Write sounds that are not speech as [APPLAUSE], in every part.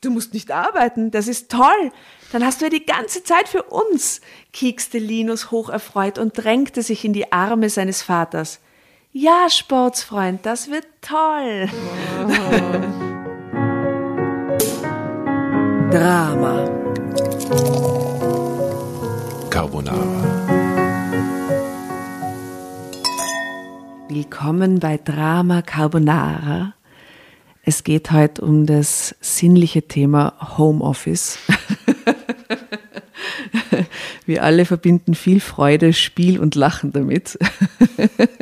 Du musst nicht arbeiten, das ist toll. Dann hast du ja die ganze Zeit für uns, kiekste Linus hocherfreut und drängte sich in die Arme seines Vaters. Ja, Sportsfreund, das wird toll. [LAUGHS] Drama. Carbonara. Willkommen bei Drama Carbonara. Es geht heute um das sinnliche Thema Homeoffice. [LAUGHS] Wir alle verbinden viel Freude, Spiel und Lachen damit.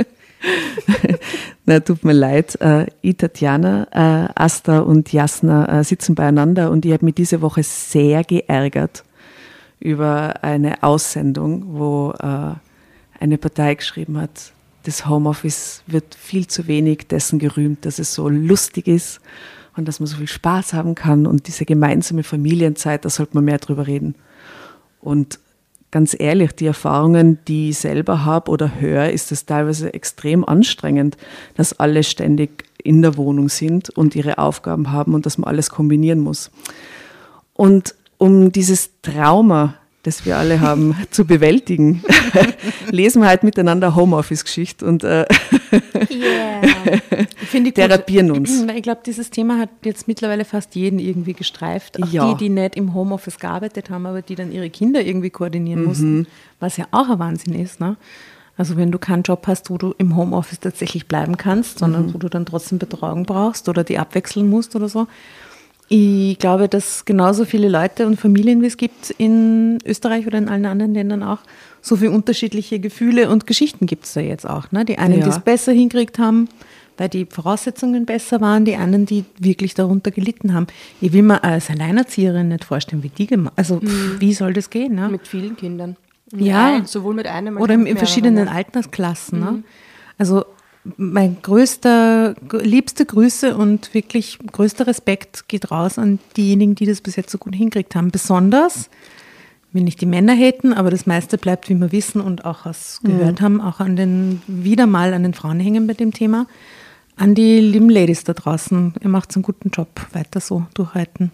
[LAUGHS] Na, tut mir leid. Äh, ich, Tatjana, äh, Asta und Jasna äh, sitzen beieinander und ich habe mich diese Woche sehr geärgert über eine Aussendung, wo äh, eine Partei geschrieben hat, das Homeoffice wird viel zu wenig dessen gerühmt, dass es so lustig ist und dass man so viel Spaß haben kann und diese gemeinsame Familienzeit, da sollte man mehr drüber reden. Und ganz ehrlich, die Erfahrungen, die ich selber habe oder höre, ist es teilweise extrem anstrengend, dass alle ständig in der Wohnung sind und ihre Aufgaben haben und dass man alles kombinieren muss. Und um dieses Trauma das wir alle haben, [LAUGHS] zu bewältigen, [LAUGHS] lesen wir halt miteinander Homeoffice-Geschichte und äh, yeah. [LAUGHS] therapieren uns. Ich glaube, dieses Thema hat jetzt mittlerweile fast jeden irgendwie gestreift. Auch ja. die, die nicht im Homeoffice gearbeitet haben, aber die dann ihre Kinder irgendwie koordinieren mhm. mussten, was ja auch ein Wahnsinn ist. Ne? Also wenn du keinen Job hast, wo du im Homeoffice tatsächlich bleiben kannst, sondern mhm. wo du dann trotzdem Betreuung brauchst oder die abwechseln musst oder so, ich glaube, dass genauso viele Leute und Familien, wie es gibt in Österreich oder in allen anderen Ländern auch, so viele unterschiedliche Gefühle und Geschichten gibt es da jetzt auch. Ne? Die einen, ja. die es besser hinkriegt haben, weil die Voraussetzungen besser waren, die anderen, die wirklich darunter gelitten haben. Ich will mir als Alleinerzieherin nicht vorstellen, wie die gemacht Also, mhm. wie soll das gehen? Ne? Mit vielen Kindern. Ja, ein, sowohl mit einem als Oder in verschiedenen Altersklassen. Ne? Mhm. Ne? Also, mein größter, liebste Grüße und wirklich größter Respekt geht raus an diejenigen, die das bis jetzt so gut hingekriegt haben. Besonders, will nicht die Männer hätten, aber das meiste bleibt, wie wir wissen und auch aus gehört mhm. haben, auch an den, wieder mal an den Frauen hängen bei dem Thema. An die lieben Ladies da draußen, ihr macht einen guten Job, weiter so durchhalten.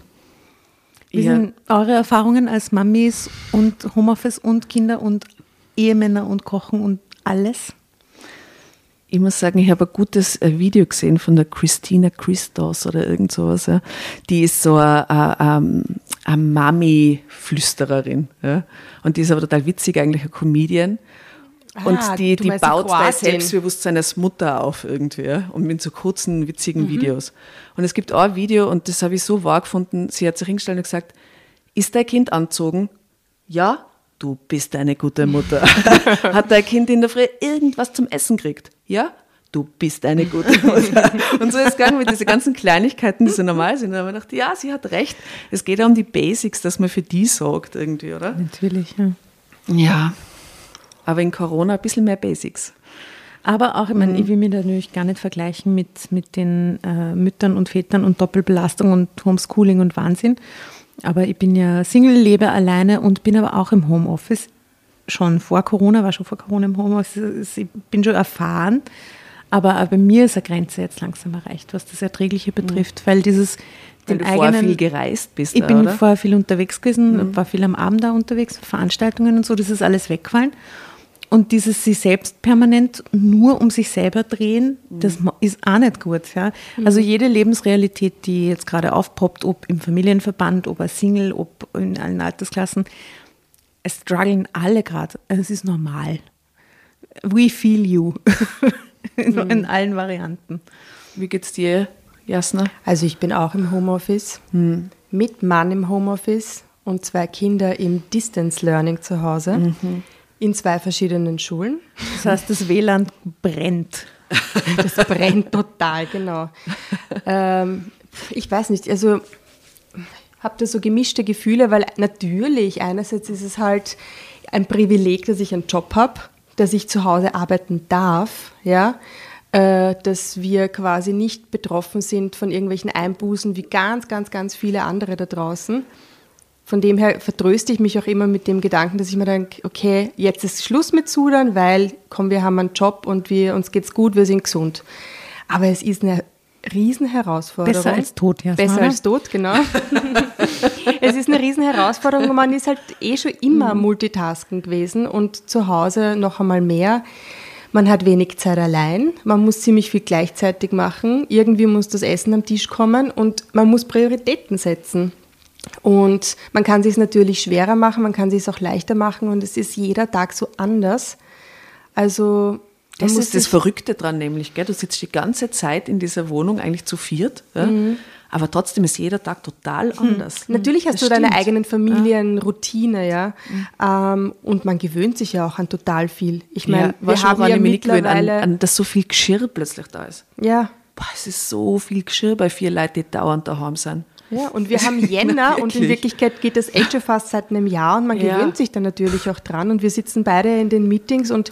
Wie ja. sind eure Erfahrungen als Mamis und Homeoffice und Kinder und Ehemänner und Kochen und alles? Ich muss sagen, ich habe ein gutes äh, Video gesehen von der Christina Christos oder irgend sowas. Ja. Die ist so eine, eine, eine Mami-Flüstererin. Ja. Und die ist aber total witzig, eigentlich eine Comedian. Und ah, die, die baut das Selbstbewusstsein als Mutter auf irgendwie. Ja. Und mit so kurzen, witzigen mhm. Videos. Und es gibt auch ein Video, und das habe ich so wahr gefunden, sie hat sich hingestellt und gesagt, ist dein Kind anzogen? Ja, du bist eine gute Mutter. [LAUGHS] Hat dein Kind in der Früh irgendwas zum Essen gekriegt? Ja? Du bist eine gute [LAUGHS] Mutter. Und so ist es gegangen mit diesen ganzen Kleinigkeiten, die so normal sind. Und dann habe ich gedacht, ja, sie hat recht. Es geht ja um die Basics, dass man für die sorgt irgendwie, oder? Natürlich, ja. Ja. Aber in Corona ein bisschen mehr Basics. Aber auch, ich meine, mhm. ich will mich da natürlich gar nicht vergleichen mit, mit den äh, Müttern und Vätern und Doppelbelastung und Homeschooling und Wahnsinn. Aber ich bin ja Single, lebe alleine und bin aber auch im Homeoffice. Schon vor Corona, war schon vor Corona im Homeoffice. Ich bin schon erfahren. Aber bei mir ist eine Grenze jetzt langsam erreicht, was das Erträgliche betrifft, mhm. weil dieses den weil du eigenen, vorher viel gereist bist. Ich da, bin oder? vorher viel unterwegs gewesen, mhm. war viel am Abend da unterwegs, Veranstaltungen und so, das ist alles weggefallen. Und dieses sich selbst permanent nur um sich selber drehen, das mhm. ist auch nicht gut. Ja? Mhm. Also jede Lebensrealität, die jetzt gerade aufpoppt, ob im Familienverband, ob als Single, ob in allen Altersklassen, es strugglen alle gerade. Also es ist normal. We feel you. [LAUGHS] in, mhm. in, allen Varianten. Wie geht's dir, Jasna? Also ich bin auch im Homeoffice, mhm. mit Mann im Homeoffice und zwei Kinder im Distance Learning zu Hause. Mhm. In zwei verschiedenen Schulen. Das heißt, das WLAN brennt. Das brennt total, genau. Ähm, ich weiß nicht, also habe da so gemischte Gefühle, weil natürlich einerseits ist es halt ein Privileg, dass ich einen Job habe, dass ich zu Hause arbeiten darf, ja, äh, dass wir quasi nicht betroffen sind von irgendwelchen Einbußen wie ganz, ganz, ganz viele andere da draußen von dem her vertröste ich mich auch immer mit dem Gedanken, dass ich mir denke, okay, jetzt ist Schluss mit Sudern, weil komm, wir haben einen Job und wir, uns geht's gut, wir sind gesund. Aber es ist eine Riesenherausforderung. Besser als tot, ja. Besser als tot, genau. [LAUGHS] es ist eine Riesenherausforderung und man ist halt eh schon immer Multitasken gewesen und zu Hause noch einmal mehr. Man hat wenig Zeit allein, man muss ziemlich viel gleichzeitig machen, irgendwie muss das Essen am Tisch kommen und man muss Prioritäten setzen. Und man kann sich es natürlich schwerer machen, man kann sich es auch leichter machen und es ist jeder Tag so anders. Also Das ist das sich- Verrückte dran nämlich, gell? Du sitzt die ganze Zeit in dieser Wohnung eigentlich zu viert, ja? aber trotzdem ist jeder Tag total anders. Natürlich hast Das du deine stimmt. eigenen Familienroutine, ja. Ähm, und man gewöhnt sich ja auch an total viel. Ich meine, ja, wir haben ja gewöhnt, an, mittlerweile. an, dass so viel Geschirr plötzlich da ist. ja, Boah, es ist so viel Geschirr bei vier Leuten, die dauernd daheim sind. Ja, und wir [LAUGHS] haben Jänner und in Wirklich. Wirklichkeit geht das echt schon fast seit einem Jahr und man Ja. gewöhnt sich dann natürlich auch dran und wir sitzen beide in den Meetings und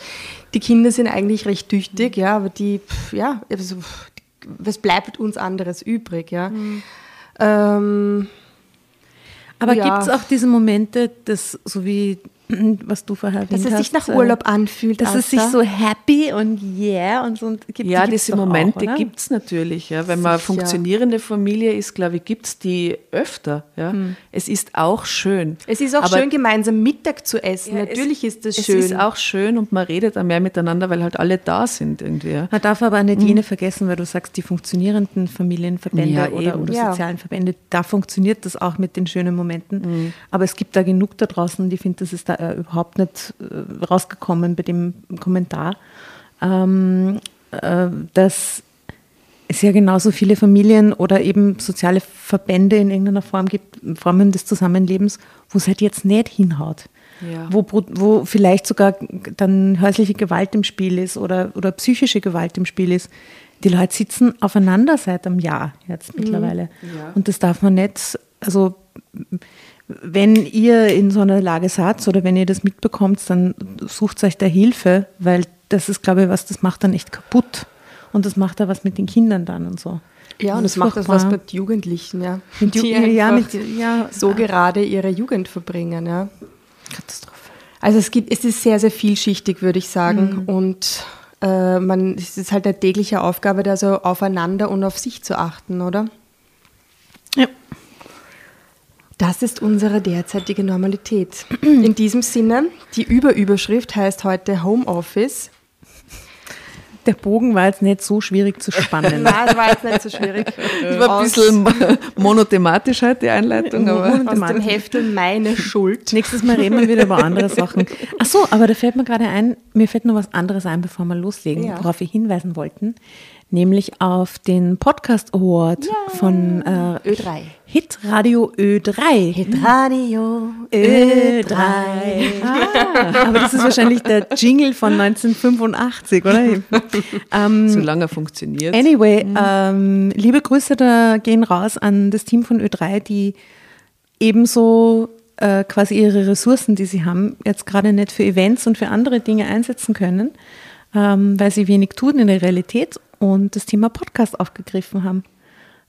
die Kinder sind eigentlich recht tüchtig, ja, aber die, pf, ja, also, was bleibt uns anderes übrig, ja. Mhm. Ähm, Aber Ja. gibt es auch diese Momente, dass, so wie [CLEARS THROAT] was du vorher dass erwähnt es sich hast, nach äh, Urlaub anfühlt. dass es sich Asta. so happy und yeah und so und gibt, Ja, die gibt's diese Momente gibt es natürlich. Ja. Wenn man eine Sicher. funktionierende Familie ist, glaube ich, gibt es die öfter. Ja. Es ist auch schön. Es ist auch Aber- schön, gemeinsam Mittag zu essen. Ja, Natürlich es, ist das es schön. ist auch schön und man redet auch mehr miteinander, weil halt alle da sind irgendwie. Ja. Man darf aber nicht jene vergessen, weil du sagst, die funktionierenden Familienverbände Ja, oder, oder Ja. sozialen Verbände, da funktioniert das auch mit den schönen Momenten. Aber es gibt da genug da draußen, die finden, das ist da äh, überhaupt nicht äh, rausgekommen bei dem Kommentar, ähm, äh, dass es ja genauso viele Familien oder eben soziale Verbände in irgendeiner Form gibt, Formen des Zusammenlebens, wo es halt jetzt nicht hinhaut. Ja. Wo, wo vielleicht sogar dann häusliche Gewalt im Spiel ist oder, oder psychische Gewalt im Spiel ist. Die Leute sitzen aufeinander seit einem Jahr jetzt mittlerweile. Ja. Und das darf man nicht, also wenn ihr in so einer Lage seid oder wenn ihr das mitbekommt, dann sucht euch da Hilfe, weil das ist, glaube ich, was, das macht dann echt kaputt. Und das macht da was mit den Kindern dann und so. ja, und ist macht das was mit Jugendlichen, ja. Mit Ju- die ja, mit- ja. so gerade ihre Jugend verbringen, ja. Katastrophe. Also es gibt, es ist sehr, sehr vielschichtig, würde ich sagen. Mhm. Und äh, man, es ist halt eine tägliche Aufgabe, da so aufeinander und auf sich zu achten, oder? Ja. Das ist unsere derzeitige Normalität. [CLEARS THROAT] In diesem Sinne, die Überüberschrift heißt heute Homeoffice. Der Bogen war jetzt nicht so schwierig zu spannen. [LAUGHS] Nein, das war jetzt nicht so schwierig. Das war ein bisschen monothematisch heute, die Einleitung, aber aus dem Heftel Meine Schuld. Nächstes Mal reden wir wieder über andere [LAUGHS] Sachen. Ach so, aber da fällt mir gerade ein, mir fällt noch was anderes ein, bevor wir loslegen, Ja. worauf wir hinweisen wollten, nämlich auf den Podcast Award von äh, Ö3. Hit Radio Ö3. Radio Ö3. Ah, aber das ist wahrscheinlich der Jingle von 1985, oder? [LAUGHS] ähm, solange er funktioniert. Anyway, Mhm. ähm, liebe Grüße da gehen raus an das Team von Ö3, die ebenso äh, quasi ihre Ressourcen, die sie haben, jetzt gerade nicht für Events und für andere Dinge einsetzen können, ähm, weil sie wenig tun in der Realität und das Thema Podcast aufgegriffen haben.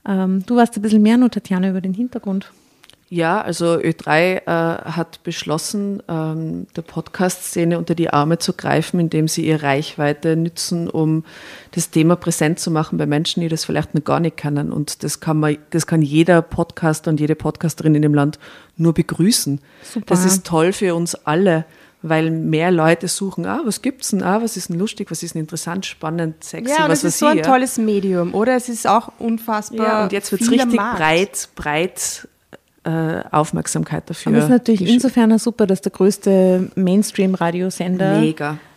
Ähm, du warst ein bisschen mehr nur, Tatjana, über den Hintergrund. Ja, also Ö3 äh, hat beschlossen, ähm, der Podcast-Szene unter die Arme zu greifen, indem sie ihre Reichweite nützen, um das Thema präsent zu machen bei Menschen, die das vielleicht noch gar nicht kennen. Und das kann man, das kann jeder Podcaster und jede Podcasterin in dem Land nur begrüßen. Super. Das ist toll für uns alle, weil mehr Leute suchen, ah, was gibt's denn, ah, was ist denn lustig, was ist denn interessant, spannend, sexy, Ja, und was es ist so ein ja. tolles Medium, oder? Es ist auch unfassbar. Ja, und jetzt wird es viel am richtig Markt. breit, breit äh, Aufmerksamkeit dafür. Aber es ist natürlich insofern auch super, dass der größte Mainstream-Radiosender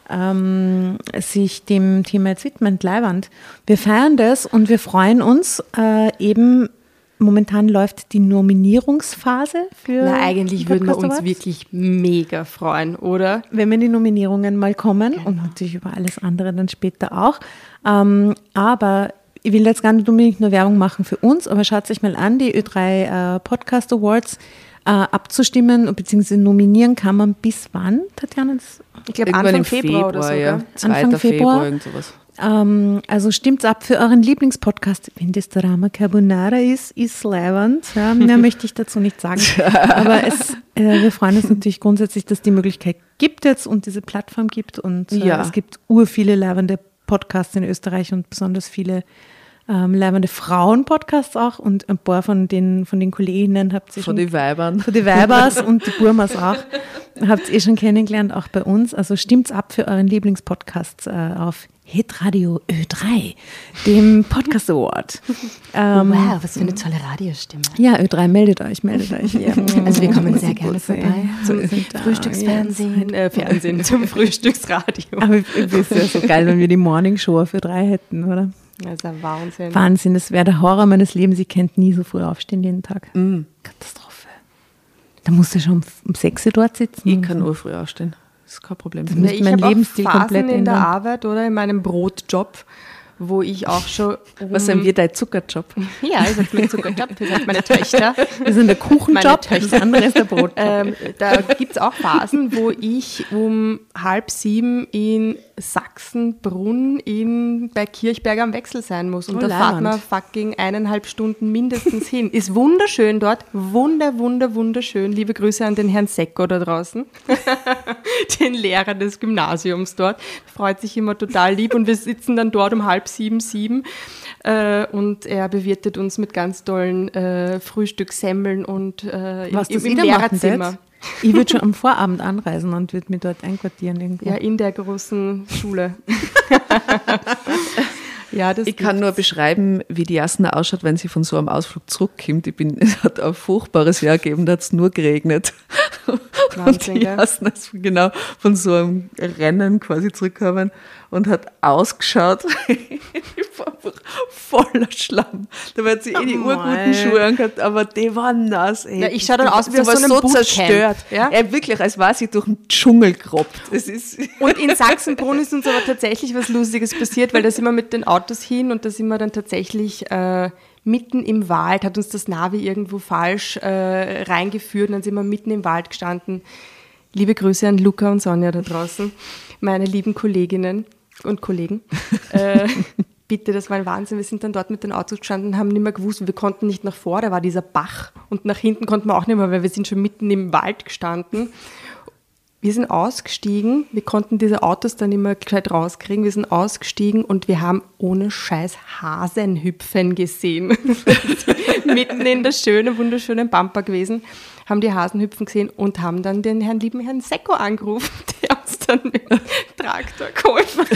ähm, sich dem Thema jetzt widmet, Leiwand. Wir feiern das und wir freuen uns äh, eben. Momentan läuft die Nominierungsphase für. Na, eigentlich würden wir uns Awards. wirklich mega freuen, oder? wenn wir die Nominierungen mal kommen und natürlich über alles andere dann später auch. Ähm, aber ich will jetzt gar nicht unbedingt nur Werbung machen für uns, aber schaut euch mal an, die Ö3 äh, Podcast Awards äh, abzustimmen beziehungsweise nominieren kann man bis wann, Tatjana? Ich glaube Anfang im Februar, oder so. ja. gell? 2. Anfang Februar, Februar. irgend sowas. Ähm, also stimmt's ab für euren Lieblingspodcast. Wenn das Drama Carbonara ist, ist leiwand. Ja, mehr [LAUGHS] möchte ich dazu nicht sagen. Aber es, äh, wir freuen uns natürlich grundsätzlich, dass die Möglichkeit gibt jetzt und diese Plattform gibt. Und äh, Ja. es gibt ur viele leibende Podcasts in Österreich und besonders viele ähm, leibende Frauen-Podcasts auch und ein paar von den, von den Kolleginnen habt ihr Von schon den Weibern. von die Weibers und die Burmas auch. [LAUGHS] Habt ihr schon kennengelernt, auch bei uns. Also stimmt's ab für euren Lieblingspodcast äh, auf Hitradio Ö3, dem Podcast Award. [LAUGHS] Ähm, wow, was für eine tolle Radiostimme. Ja, Ö3, meldet euch, meldet euch. [LAUGHS] Ja. Also wir kommen sehr gerne vorbei zum Frühstücksfernsehen, äh, Fernsehen, zum Frühstücksradio. Aber es wäre so geil, wenn wir die Morning Show für drei hätten, oder? Das ist ein Wahnsinn. Wahnsinn, das wäre der Horror meines Lebens. Ich könnte nie so früh aufstehen jeden Tag. Katastrophe. Da musst du schon um, um 6 Uhr dort sitzen. Ich kann nur früh aufstehen. Das ist kein Problem. Das müsste ich mein habe auch Lebensstil Phasen komplett in der. Arbeit oder in meinem Brotjob, wo ich auch schon. Was sind wir dein Zuckerjob? [LAUGHS] Ja, ich habe mein Zuckerjob, das hat meine Töchter. Wir sind der Kuchenjob, das andere ist der Brot. Ähm, da gibt es auch Phasen, wo ich um halb sieben in Sachsenbrunn in, bei Kirchberg am Wechsel sein muss. Und Oh, da fahrt man fucking eineinhalb Stunden mindestens hin. Ist wunderschön dort. Wunder, wunder, wunderschön. Liebe Grüße an den Herrn Secko da draußen. [LAUGHS] den Lehrer des Gymnasiums dort. Freut sich immer total lieb. Und wir sitzen dann dort um halb sieben, sieben. Äh, und er bewirtet uns mit ganz tollen äh, Frühstückssemmeln und äh, Was im, im Lehrerzimmer. Ich würde schon am Vorabend anreisen und würde mich dort einquartieren irgendwo. Ja, in der großen Schule. [LAUGHS] ja, das Ich kann nur beschreiben, wie die Jasna ausschaut, wenn sie von so einem Ausflug zurückkommt. Ich bin, es hat ein furchtbares Jahr gegeben, da hat es nur geregnet. Wahnsinn, und die? Jasna ist genau von so einem Rennen quasi zurückgekommen und hat ausgeschaut. [LAUGHS] voller Schlamm. Da hat sie eh die Oh urguten mei. Schuhe angehabt, aber die waren nass. Ey. Ja, ich schau dann Die- aus wie aus so so zerstört. ja? Ja, wirklich, als war sie durch den Dschungel gerobbt. Es ist [LAUGHS] Und in Sachsenbrunn ist uns aber tatsächlich was Lustiges passiert, weil da sind wir mit den Autos hin und da sind wir dann tatsächlich äh, mitten im Wald, hat uns das Navi irgendwo falsch äh, reingeführt und dann sind wir mitten im Wald gestanden. Liebe Grüße an Luca und Sonja da draußen, meine lieben Kolleginnen und Kollegen. [LAUGHS] Äh, bitte, das war ein Wahnsinn. Wir sind dann dort mit den Autos gestanden, haben nicht mehr gewusst, wir konnten nicht nach vor, da war dieser Bach und nach hinten konnten wir auch nicht mehr, weil wir sind schon mitten im Wald gestanden. Wir sind ausgestiegen, wir konnten diese Autos dann immer gescheit rauskriegen, wir sind ausgestiegen und wir haben ohne Scheiß Hasenhüpfen gesehen. [LAUGHS] Mitten in der schönen, wunderschönen Pampa gewesen, haben die Hasenhüpfen gesehen und haben dann den Herrn lieben Herrn Secko angerufen, [LAUGHS] der dann mit Traktor geholfen hat.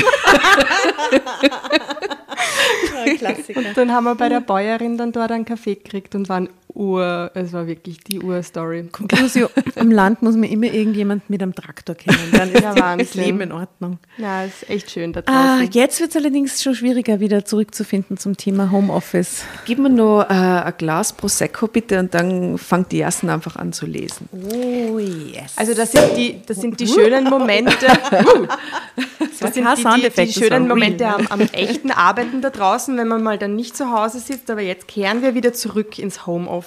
Und dann haben wir bei der Bäuerin dann dort einen Kaffee gekriegt und waren Ur, es war wirklich die Urstory. Conclusio, im Land muss man immer irgendjemand mit einem Traktor kennen. Dann ist Ja, das. Leben in Ordnung. Ja, ist echt schön da Ah, draußen. jetzt wird es allerdings schon schwieriger, wieder zurückzufinden zum Thema Homeoffice. Gib mir nur äh, ein Glas Prosecco bitte und dann fängt die Jassen einfach an zu lesen. Oh yes. Also das sind die, das sind die schönen Momente. [LAUGHS] Das sind die, die, die schönen. Momente am, am echten Arbeiten da draußen, wenn man mal dann nicht zu Hause sitzt. Aber jetzt kehren wir wieder zurück ins Homeoffice.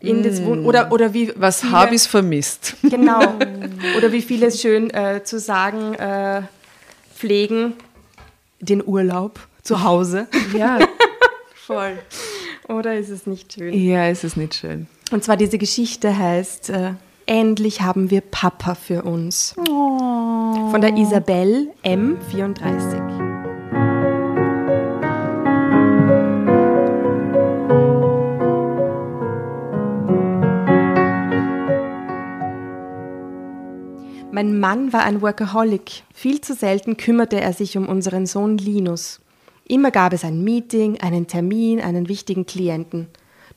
In das Wohn oder, oder wie Was habe ich vermisst? Genau. [LAUGHS] Oder wie viele es schön äh, zu sagen äh, pflegen, den Urlaub zu Hause. [LAUGHS] Ja, Voll. Oder ist es nicht schön? ja, es ist nicht schön. Und zwar diese Geschichte heißt äh, Endlich haben wir Papa für uns. Von der Isabel M34. Mein Mann war ein Workaholic. Viel zu selten kümmerte er sich um unseren Sohn Linus. Immer gab es ein Meeting, einen Termin, einen wichtigen Klienten.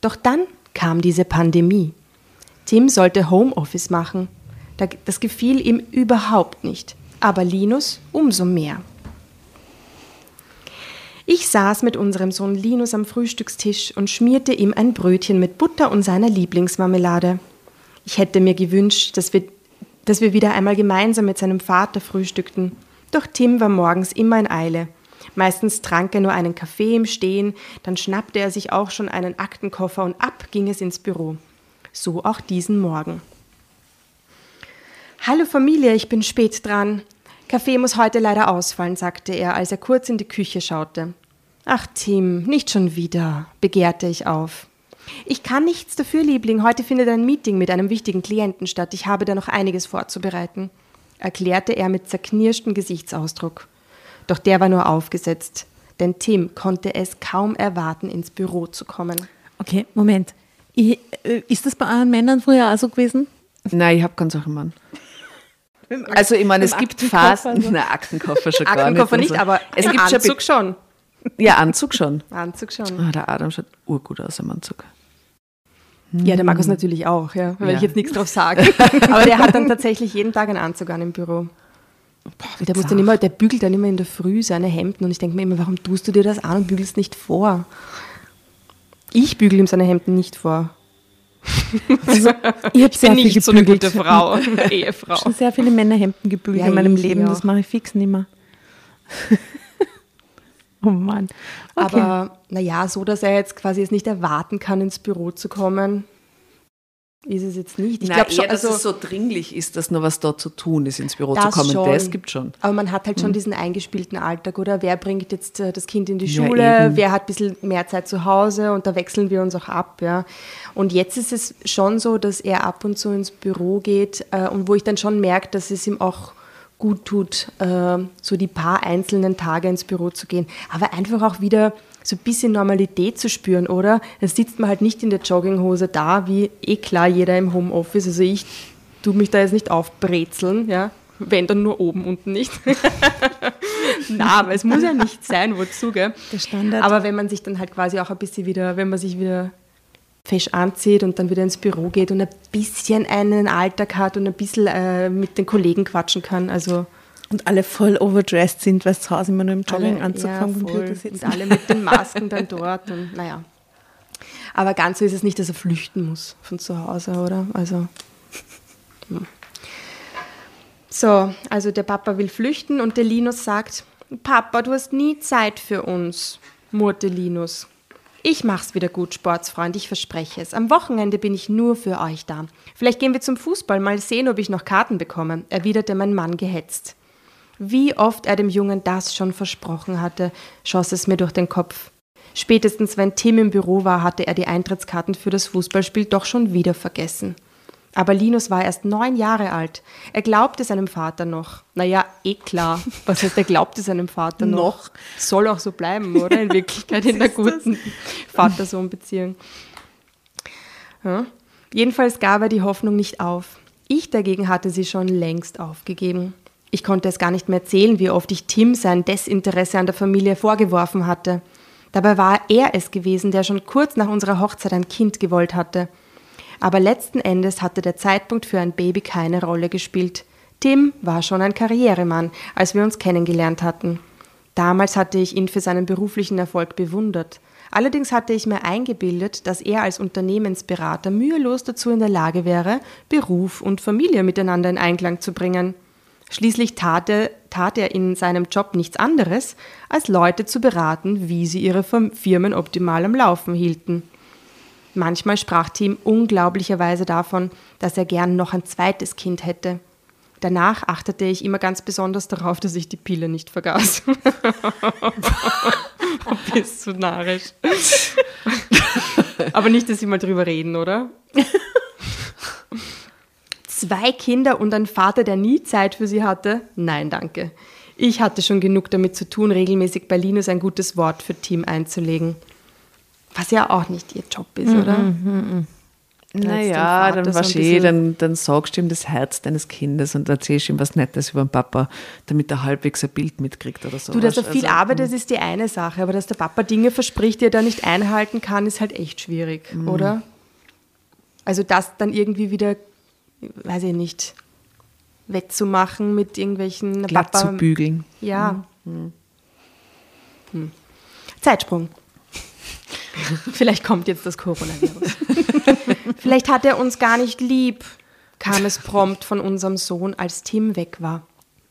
Doch dann kam diese Pandemie. Tim sollte Homeoffice machen. Da- Das gefiel ihm überhaupt nicht. Aber Linus umso mehr. Ich saß mit unserem Sohn Linus am Frühstückstisch und schmierte ihm ein Brötchen mit Butter und seiner Lieblingsmarmelade. Ich hätte mir gewünscht, dass wir, dass wir wieder einmal gemeinsam mit seinem Vater frühstückten. Doch Tim war morgens immer in Eile. Meistens trank er nur einen Kaffee im Stehen, dann schnappte er sich auch schon einen Aktenkoffer und ab ging es ins Büro. So auch diesen Morgen. Hallo Familie, ich bin spät dran. Kaffee muss heute leider ausfallen, sagte er, als er kurz in die Küche schaute. Ach Tim, nicht schon wieder, begehrte ich auf. Ich kann nichts dafür, Liebling. Heute findet ein Meeting mit einem wichtigen Klienten statt. Ich habe da noch einiges vorzubereiten, erklärte er mit zerknirschtem Gesichtsausdruck. Doch der war nur aufgesetzt. denn Tim konnte es kaum erwarten, ins Büro zu kommen. Okay, Moment. Ich, äh, ist das bei euren Männern früher auch so gewesen? Nein, ich habe ganz auch einen Mann. Also ich meine, es gibt Phasen, so. [LAUGHS] na Aktenkoffer schon gar Aktenkoffer nicht. nicht, also. aber es im gibt schon Anzug schon. Ja, Anzug schon. Anzug schon. Ah, der Adam schaut urgut aus im Anzug. Ja, der Markus natürlich auch, ja, weil Ja. ich jetzt nichts drauf sage. [LAUGHS] Aber der hat dann [LAUGHS] tatsächlich jeden Tag einen Anzug an im Büro. Der, muss dann immer, der bügelt dann immer in der Früh seine Hemden und ich denke mir immer, warum tust du dir das an und bügelst nicht vor? Ich bügel ihm seine Hemden nicht vor. Also, [LAUGHS] ich habe sehr viel gebügelt. Frau, Ich habe Ehefrau. schon sehr viele Männerhemden gebügelt Ja, in meinem ich Leben. auch. Das mache ich fix nicht mehr. Oh Mann. Okay. Aber naja, so, dass er jetzt quasi es nicht erwarten kann, ins Büro zu kommen, ist es jetzt nicht. Ich glaube schon, eher, dass also, es so dringlich ist, dass noch was da zu tun ist, ins Büro zu kommen. schon. Das gibt schon. Aber man hat halt schon diesen eingespielten Alltag, oder? Wer bringt jetzt äh, das Kind in die Ja, Schule? eben. wer hat ein bisschen mehr Zeit zu Hause? Und da wechseln wir uns auch ab, ja. Und jetzt ist es schon so, dass er ab und zu ins Büro geht äh, und wo ich dann schon merke, dass es ihm auch gut tut, äh, so die paar einzelnen Tage ins Büro zu gehen. Aber einfach auch wieder so ein bisschen Normalität zu spüren, oder? Dann sitzt man halt nicht in der Jogginghose da, wie eh klar jeder im Homeoffice. Also ich tue mich da jetzt nicht aufbrezeln, ja. Wenn dann nur oben, unten nicht. [LAUGHS] Na, aber es muss ja nicht sein, wozu, gell? Der Standard. Aber wenn man sich dann halt quasi auch ein bisschen wieder, wenn man sich wieder fesch anzieht und dann wieder ins Büro geht und ein bisschen einen Alltag hat und ein bisschen äh, mit den Kollegen quatschen kann, also und alle voll overdressed sind, weil zu Hause immer nur im Jogginganzug vom. Computer und sitzen. alle mit den Masken dann dort und naja. Aber ganz so ist es nicht, dass er flüchten muss von zu Hause, oder? Also. hm. So, also der Papa will flüchten und der Linus sagt, Papa, du hast nie Zeit für uns, murrte Linus. Ich mach's wieder gut, Sportsfreund, ich verspreche es. Am Wochenende bin ich nur für euch da. Vielleicht gehen wir zum Fußball, mal sehen, ob ich noch Karten bekomme, erwiderte mein Mann gehetzt. Wie oft er dem Jungen das schon versprochen hatte, schoss es mir durch den Kopf. Spätestens wenn Tim im Büro war, hatte er die Eintrittskarten für das Fußballspiel doch schon wieder vergessen. Aber Linus war erst neun Jahre alt. Er glaubte seinem Vater noch. Naja, eh klar. Was heißt, er glaubte seinem Vater noch? Noch. Soll auch so bleiben, oder? In Wirklichkeit in [LAUGHS] der guten Vater-Sohn-Beziehung. Ja. Jedenfalls gab er die Hoffnung nicht auf. Ich dagegen hatte sie schon längst aufgegeben. Ich konnte es gar nicht mehr erzählen, wie oft ich Tim sein Desinteresse an der Familie vorgeworfen hatte. Dabei war er es gewesen, der schon kurz nach unserer Hochzeit ein Kind gewollt hatte. Aber letzten Endes hatte der Zeitpunkt für ein Baby keine Rolle gespielt. Tim war schon ein Karrieremann, als wir uns kennengelernt hatten. Damals hatte ich ihn für seinen beruflichen Erfolg bewundert. Allerdings hatte ich mir eingebildet, dass er als Unternehmensberater mühelos dazu in der Lage wäre, Beruf und Familie miteinander in Einklang zu bringen. Schließlich tat er, tat er in seinem Job nichts anderes, als Leute zu beraten, wie sie ihre Firm- Firmen optimal am Laufen hielten. Manchmal sprach Tim unglaublicherweise davon, dass er gern noch ein zweites Kind hätte. Danach achtete ich immer ganz besonders darauf, dass ich die Pille nicht vergaß. [LAUGHS] Bist du narrisch. Aber nicht, dass sie mal drüber reden, oder? Zwei Kinder und ein Vater, der nie Zeit für sie hatte? Nein, danke. Ich hatte schon genug damit zu tun, regelmäßig bei Linus ein gutes Wort für Tim einzulegen. Was ja auch nicht ihr Job ist, oder? Da jetzt den Naja, Vater dann so warst ein du eh, dann, dann sagst du ihm das Herz deines Kindes und erzählst ihm was Nettes über den Papa, damit er halbwegs ein Bild mitkriegt oder so. Du, dass er viel Also, arbeitet, ist die eine Sache, aber dass der Papa Dinge verspricht, die er da nicht einhalten kann, ist halt echt schwierig, Mhm. oder? Also das dann irgendwie wieder, weiß ich nicht, wettzumachen mit irgendwelchen glatt zu bügeln. Ja. Hm. Zeitsprung. [LAUGHS] Vielleicht kommt jetzt das Coronavirus. [LAUGHS] Vielleicht hat er uns gar nicht lieb, kam es prompt von unserem Sohn, als Tim weg war.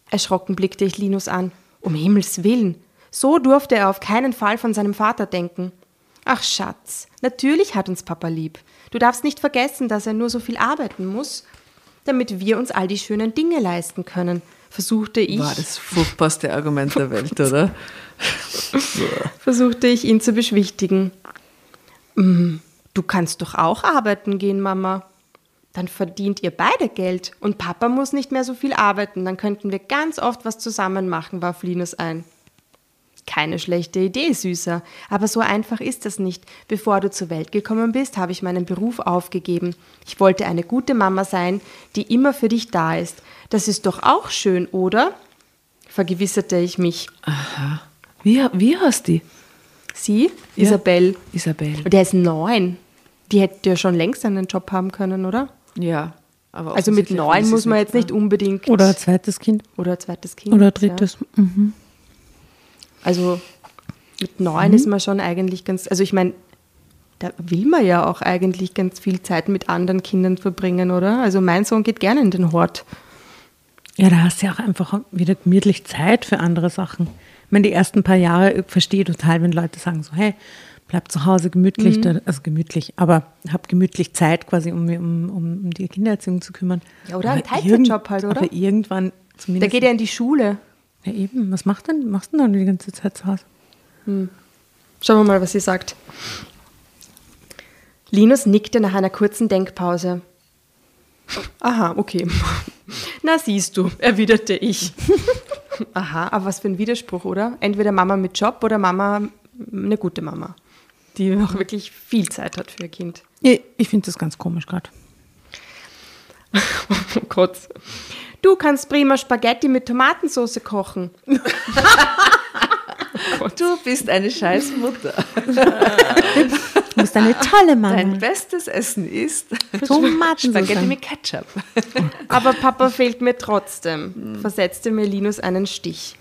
Erschrocken blickte ich Linus an. Um Himmels Willen. So durfte er auf keinen Fall von seinem Vater denken. Ach Schatz, natürlich hat uns Papa lieb. Du darfst nicht vergessen, dass er nur so viel arbeiten muss, damit wir uns all die schönen Dinge leisten können, versuchte ich, War das furchtbarste Argument der Welt, oder? [LAUGHS] versuchte ich ihn zu beschwichtigen. "Mm, Du kannst doch auch arbeiten gehen, Mama. Dann verdient ihr beide Geld und Papa muss nicht mehr so viel arbeiten. Dann könnten wir ganz oft was zusammen machen, warf Linus ein. Keine schlechte Idee, Süßer. Aber so einfach ist das nicht. Bevor du zur Welt gekommen bist, habe ich meinen Beruf aufgegeben. Ich wollte eine gute Mama sein, die immer für dich da ist. Das ist doch auch schön, oder? Vergewisserte ich mich. Aha. Wie, wie heißt die? Sie, Isabel. Isabel. Der ist neun. Die hätte ja schon längst einen Job haben können, oder? Ja. Aber Also mit neun muss man jetzt nicht unbedingt. Oder ein zweites Kind. oder ein zweites Kind. Oder Ja. drittes. Mhm. Also mit neun ist man schon eigentlich ganz, also ich meine, da will man ja auch eigentlich ganz viel Zeit mit anderen Kindern verbringen, oder? Also mein Sohn geht gerne in den Hort. Ja, da hast du ja auch einfach wieder gemütlich Zeit für andere Sachen. Ich meine, die ersten paar Jahre ich verstehe total, wenn Leute sagen so, hey, bleib zu Hause gemütlich, da, also gemütlich, aber hab gemütlich Zeit quasi, um, um, um, die Kindererziehung zu kümmern. Ja, oder ein Aber Teilzeitjob halt, oder? Aber irgendwann zumindest. geht ja in die Schule. ja eben, was macht denn, machst du denn dann die ganze Zeit zu Hause? Schauen wir mal, was sie sagt. Linus nickte nach einer kurzen Denkpause. Aha, okay. Na siehst du, erwiderte ich. Aha, aber was für ein Widerspruch, oder? Entweder Mama mit Job oder Mama, eine gute Mama, die auch wirklich viel Zeit hat für ihr Kind. Ich, ich finde das ganz komisch gerade. Oh Gott. Du kannst prima Spaghetti mit Tomatensauce kochen. Du bist eine scheiß Mutter. [LAUGHS] Du bist eine tolle Mama. Dein bestes Essen ist Tomatensauce. Spaghetti mit Ketchup. [LAUGHS] Aber Papa fehlt mir trotzdem, versetzte mir Linus einen Stich.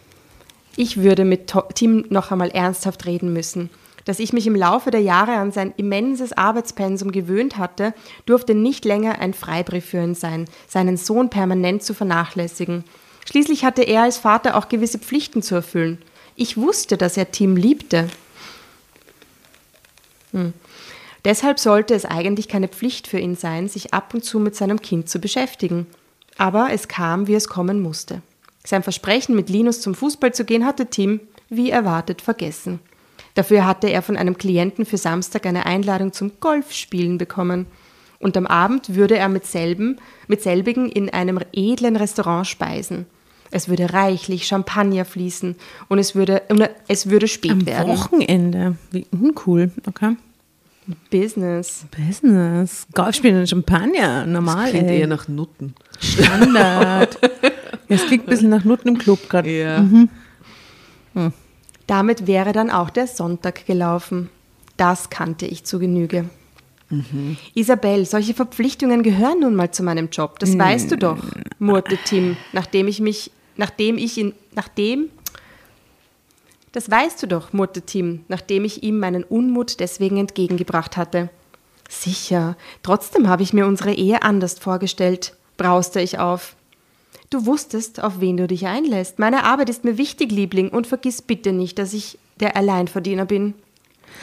Ich würde mit Tim noch einmal ernsthaft reden müssen. Dass ich mich im Laufe der Jahre an sein immenses Arbeitspensum gewöhnt hatte, durfte nicht länger ein Freibrief für ihn sein, seinen Sohn permanent zu vernachlässigen. Schließlich hatte er als Vater auch gewisse Pflichten zu erfüllen. Ich wusste, dass er Tim liebte. Deshalb sollte es eigentlich keine Pflicht für ihn sein, sich ab und zu mit seinem Kind zu beschäftigen. Aber es kam, wie es kommen musste. Sein Versprechen, mit Linus zum Fußball zu gehen, hatte Tim, wie erwartet, vergessen. Dafür hatte er von einem Klienten für Samstag eine Einladung zum Golfspielen bekommen. Und am Abend würde er mit, selben, mit selbigen in einem edlen Restaurant speisen. Es würde reichlich Champagner fließen und es würde, es würde spät Am werden. Wochenende. Wie uncool. Okay. Business. Business. Golfspielen und Champagner. Normal. Klingt ey. eher nach Nutten. Standard. [LAUGHS] Es klingt ein bisschen nach Nutten im Club gerade. Ja. Damit wäre dann auch der Sonntag gelaufen. Das kannte ich zu Genüge. Isabel, solche Verpflichtungen gehören nun mal zu meinem Job. Das weißt du doch, murrte Tim, nachdem ich mich, nachdem ich ihn, nachdem. Das weißt du doch, murrte Tim, nachdem ich ihm meinen Unmut deswegen entgegengebracht hatte. Sicher, trotzdem habe ich mir unsere Ehe anders vorgestellt, brauste ich auf. Du wusstest, auf wen du dich einlässt. Meine Arbeit ist mir wichtig, Liebling, und vergiss bitte nicht, dass ich der Alleinverdiener bin.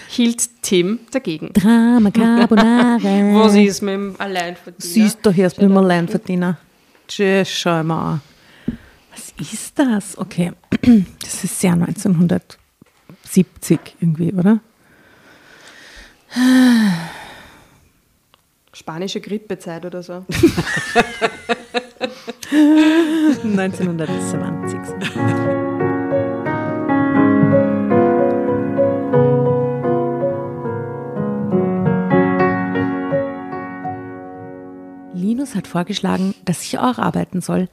Hielt Tim dagegen. Drama Carbonara. [LAUGHS] Was ist mit dem Alleinverdiener? Siehst du erst mit dem Alleinverdiener. Tschüss, schau mal. Was ist das? Okay, das ist sehr 1970 irgendwie, oder? Spanische Grippezeit oder so. [LAUGHS] 1920. Linus hat vorgeschlagen, dass ich auch arbeiten soll,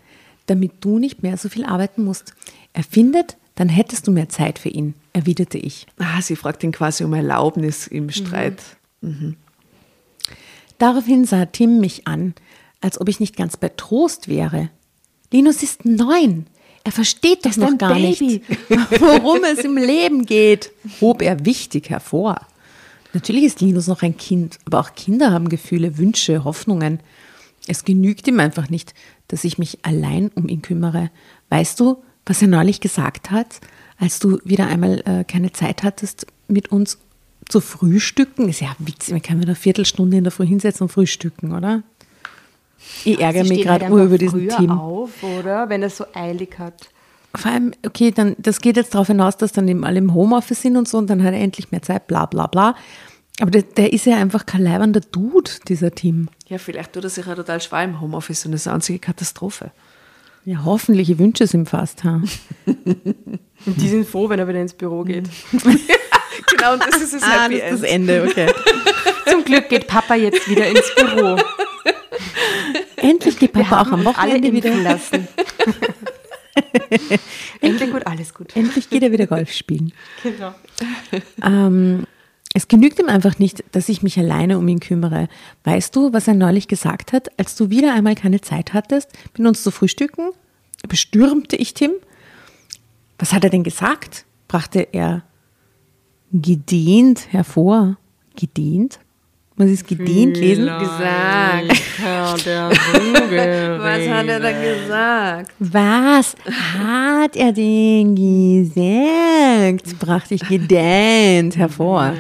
damit du nicht mehr so viel arbeiten musst. Er findet, dann hättest du mehr Zeit für ihn, erwiderte ich. Ah, sie fragt ihn quasi um Erlaubnis im Streit. Daraufhin sah Tim mich an, als ob ich nicht ganz bei Trost wäre. Linus ist neun. Er versteht das noch ein gar Baby. nicht, [LAUGHS] worum es im Leben geht, hob er wichtig hervor. Natürlich ist Linus noch ein Kind, aber auch Kinder haben Gefühle, Wünsche, Hoffnungen. Es genügt ihm einfach nicht, dass ich mich allein um ihn kümmere. Weißt du, was er neulich gesagt hat, als du wieder einmal äh, keine Zeit hattest, mit uns zu frühstücken? Ist ja witzig, man kann wieder eine Viertelstunde in der Früh hinsetzen und frühstücken, oder? Ich ärgere mich gerade halt über diesen Tim. auf, oder? Wenn er so eilig hat. Vor allem, okay, dann, das geht jetzt darauf hinaus, dass dann eben alle im Homeoffice sind und so und dann hat er endlich mehr Zeit, bla bla bla. Aber der, der ist ja einfach kein leibender Dude, dieser Tim. Ja, vielleicht tut er sich ja total schwer im Homeoffice und das ist eine einzige Katastrophe. Ja, hoffentlich, ich wünsche es ihm fast. Ha? [LAUGHS] Und die sind froh, wenn er wieder ins Büro geht. [LAUGHS] genau, und das ist das [LAUGHS] Ah, Happy das ist das End. Ende, okay. Zum Glück geht Papa jetzt wieder ins Büro. Endlich geht Wir Papa auch haben am alle Wochenende wieder. lassen. Endlich gut, alles gut. Endlich geht er wieder Golf spielen. Genau. Ähm, es genügt ihm einfach nicht, dass ich mich alleine um ihn kümmere. Weißt du, was er neulich gesagt hat, als du wieder einmal keine Zeit hattest, mit uns zu frühstücken? Bestürmte ich Tim. Was hat er denn gesagt? Brachte er gedehnt hervor. Gedehnt? Muss ich es gedehnt lesen? Gesagt. [LAUGHS] Was hat er da gesagt? Was hat er denn gesagt? Brachte ich gedehnt hervor.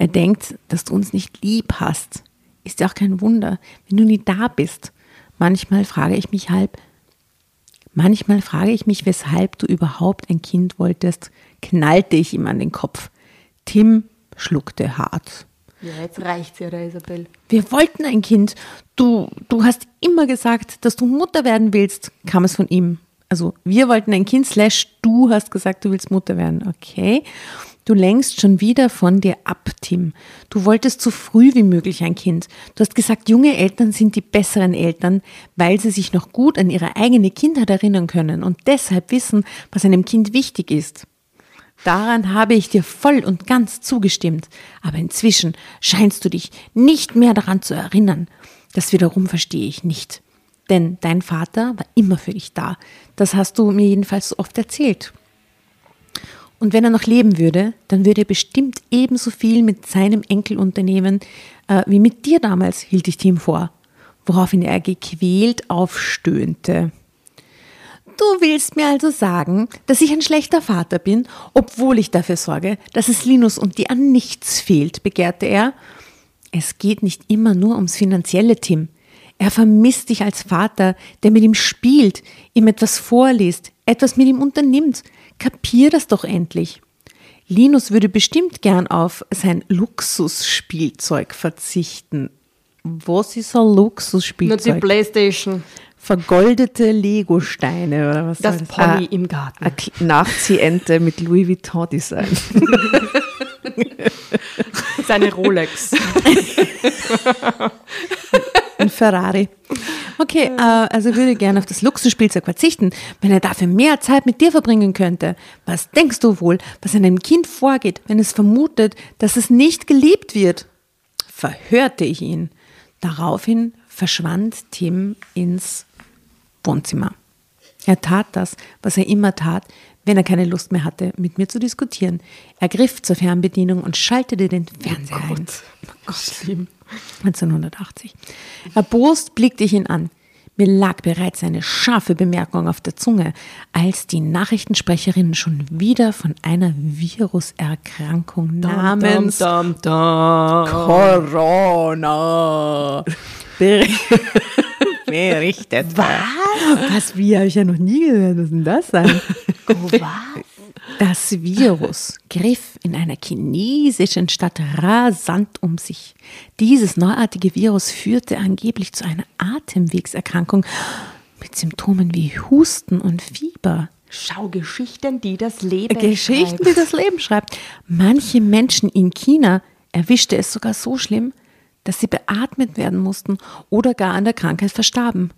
Er denkt, dass du uns nicht lieb hast. Ist ja auch kein Wunder, wenn du nie da bist. Manchmal frage ich mich halb, manchmal frage ich mich, weshalb du überhaupt ein Kind wolltest, knallte ich ihm an den Kopf. Tim schluckte hart. Ja, jetzt reicht's ja, der Isabel. Wir wollten ein Kind. Du, du hast immer gesagt, dass du Mutter werden willst, kam es von ihm. Also wir wollten ein Kind, slash du hast gesagt, du willst Mutter werden. Okay. Du lenkst schon wieder von dir ab, Tim. Du wolltest so früh wie möglich ein Kind. Du hast gesagt, junge Eltern sind die besseren Eltern, weil sie sich noch gut an ihre eigene Kindheit erinnern können und deshalb wissen, was einem Kind wichtig ist. Daran habe ich dir voll und ganz zugestimmt, aber inzwischen scheinst du dich nicht mehr daran zu erinnern. Das wiederum verstehe ich nicht. Denn dein Vater war immer für dich da. Das hast du mir jedenfalls so oft erzählt. Und wenn er noch leben würde, dann würde er bestimmt ebenso viel mit seinem Enkel unternehmen äh, wie mit dir damals, hielt ich Tim vor, woraufhin er gequält aufstöhnte. Du willst mir also sagen, dass ich ein schlechter Vater bin, obwohl ich dafür sorge, dass es Linus und dir an nichts fehlt, begehrte er. Es geht nicht immer nur ums Finanzielle, Tim. Er vermisst dich als Vater, der mit ihm spielt, ihm etwas vorliest, etwas mit ihm unternimmt. Kapier das doch endlich. Linus würde bestimmt gern auf sein Luxusspielzeug verzichten. Was ist ein Nur die Luxusspielzeug? Playstation. vergoldete Legosteine oder was Das Pony Ah. im Garten. Eine Nachziehente mit Louis Vuitton-Design. [LAUGHS] Seine Rolex. [LAUGHS] Ein Ferrari. Okay, äh, also würde gerne auf das Luxusspielzeug verzichten, wenn er dafür mehr Zeit mit dir verbringen könnte. Was denkst du wohl, was einem Kind vorgeht, wenn es vermutet, dass es nicht geliebt wird? Verhörte ich ihn. Daraufhin verschwand Tim ins Wohnzimmer. Er tat das, was er immer tat, wenn er keine Lust mehr hatte, mit mir zu diskutieren. Er griff zur Fernbedienung und schaltete den Fernseher ein. Oh Schlimm. 1980. Erbost blickte ich ihn an. Mir lag bereits eine scharfe Bemerkung auf der Zunge, als die Nachrichtensprecherin schon wieder von einer Viruserkrankung namens Dum, dum, dum. Corona ber- [LAUGHS] berichtet. Was? Was? Wie? Habe ich ja noch nie gehört. Was denn das sein? [LAUGHS] Das Virus griff in einer chinesischen Stadt rasant um sich. Dieses neuartige Virus führte angeblich zu einer Atemwegserkrankung mit Symptomen wie Husten und Fieber. Schau, Geschichten, die das Leben Geschichten, schreibt. die das Leben schreibt. Manche Menschen in China erwischte es sogar so schlimm, dass sie beatmet werden mussten oder gar an der Krankheit verstarben.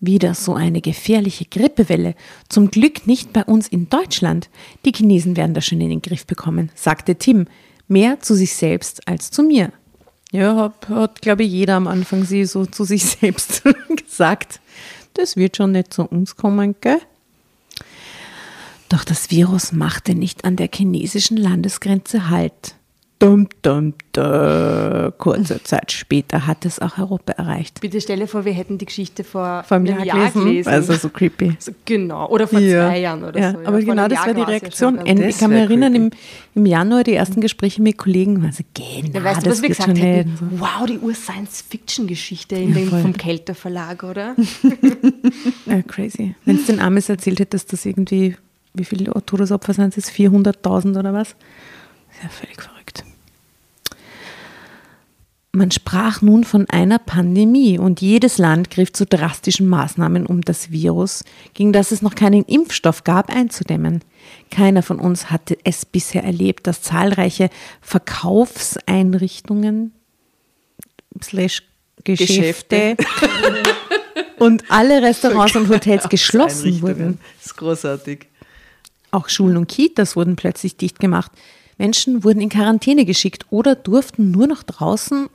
Wieder so eine gefährliche Grippewelle. Zum Glück nicht bei uns in Deutschland. Die Chinesen werden das schon in den Griff bekommen, sagte Tim. Mehr zu sich selbst als zu mir. Ja, hat, hat glaube ich, jeder am Anfang sie so zu sich [LAUGHS] selbst [LAUGHS] gesagt. Das wird schon nicht zu uns kommen, gell? Doch das Virus machte nicht an der chinesischen Landesgrenze Halt. Dum, dum, dum. Kurze [LAUGHS] Zeit später hat es auch Europa erreicht. Bitte stelle vor, wir hätten die Geschichte vor, Vor einem einem Jahr gelesen. Also so creepy. So, genau, oder vor Ja. zwei Jahren oder ja, so. aber Vor genau das Jahr war die ja Reaktion. schon. Das ich kann mich erinnern, im, im Januar die ersten Gespräche mit Kollegen waren so, genau, Ja, weißt du, das was wir wird gesagt hätten? So. Wow, die Ur-Science-Fiction-Geschichte Ja, vom Kelter Verlag, oder? [LAUGHS] Ja, crazy. Wenn es den Amis erzählt hätte, dass das irgendwie, wie viele Todesopfer sind es? 400.000 oder was? Ist ja völlig verrückt. Man sprach nun von einer Pandemie und jedes Land griff zu drastischen Maßnahmen, um das Virus, gegen das es noch keinen Impfstoff gab, einzudämmen. Keiner von uns hatte es bisher erlebt, dass zahlreiche Verkaufseinrichtungen slash Geschäfte, und alle Restaurants und Hotels [LAUGHS] geschlossen wurden. Das ist großartig. Auch Schulen und Kitas wurden plötzlich dicht gemacht. Menschen wurden in Quarantäne geschickt oder durften nur noch draußen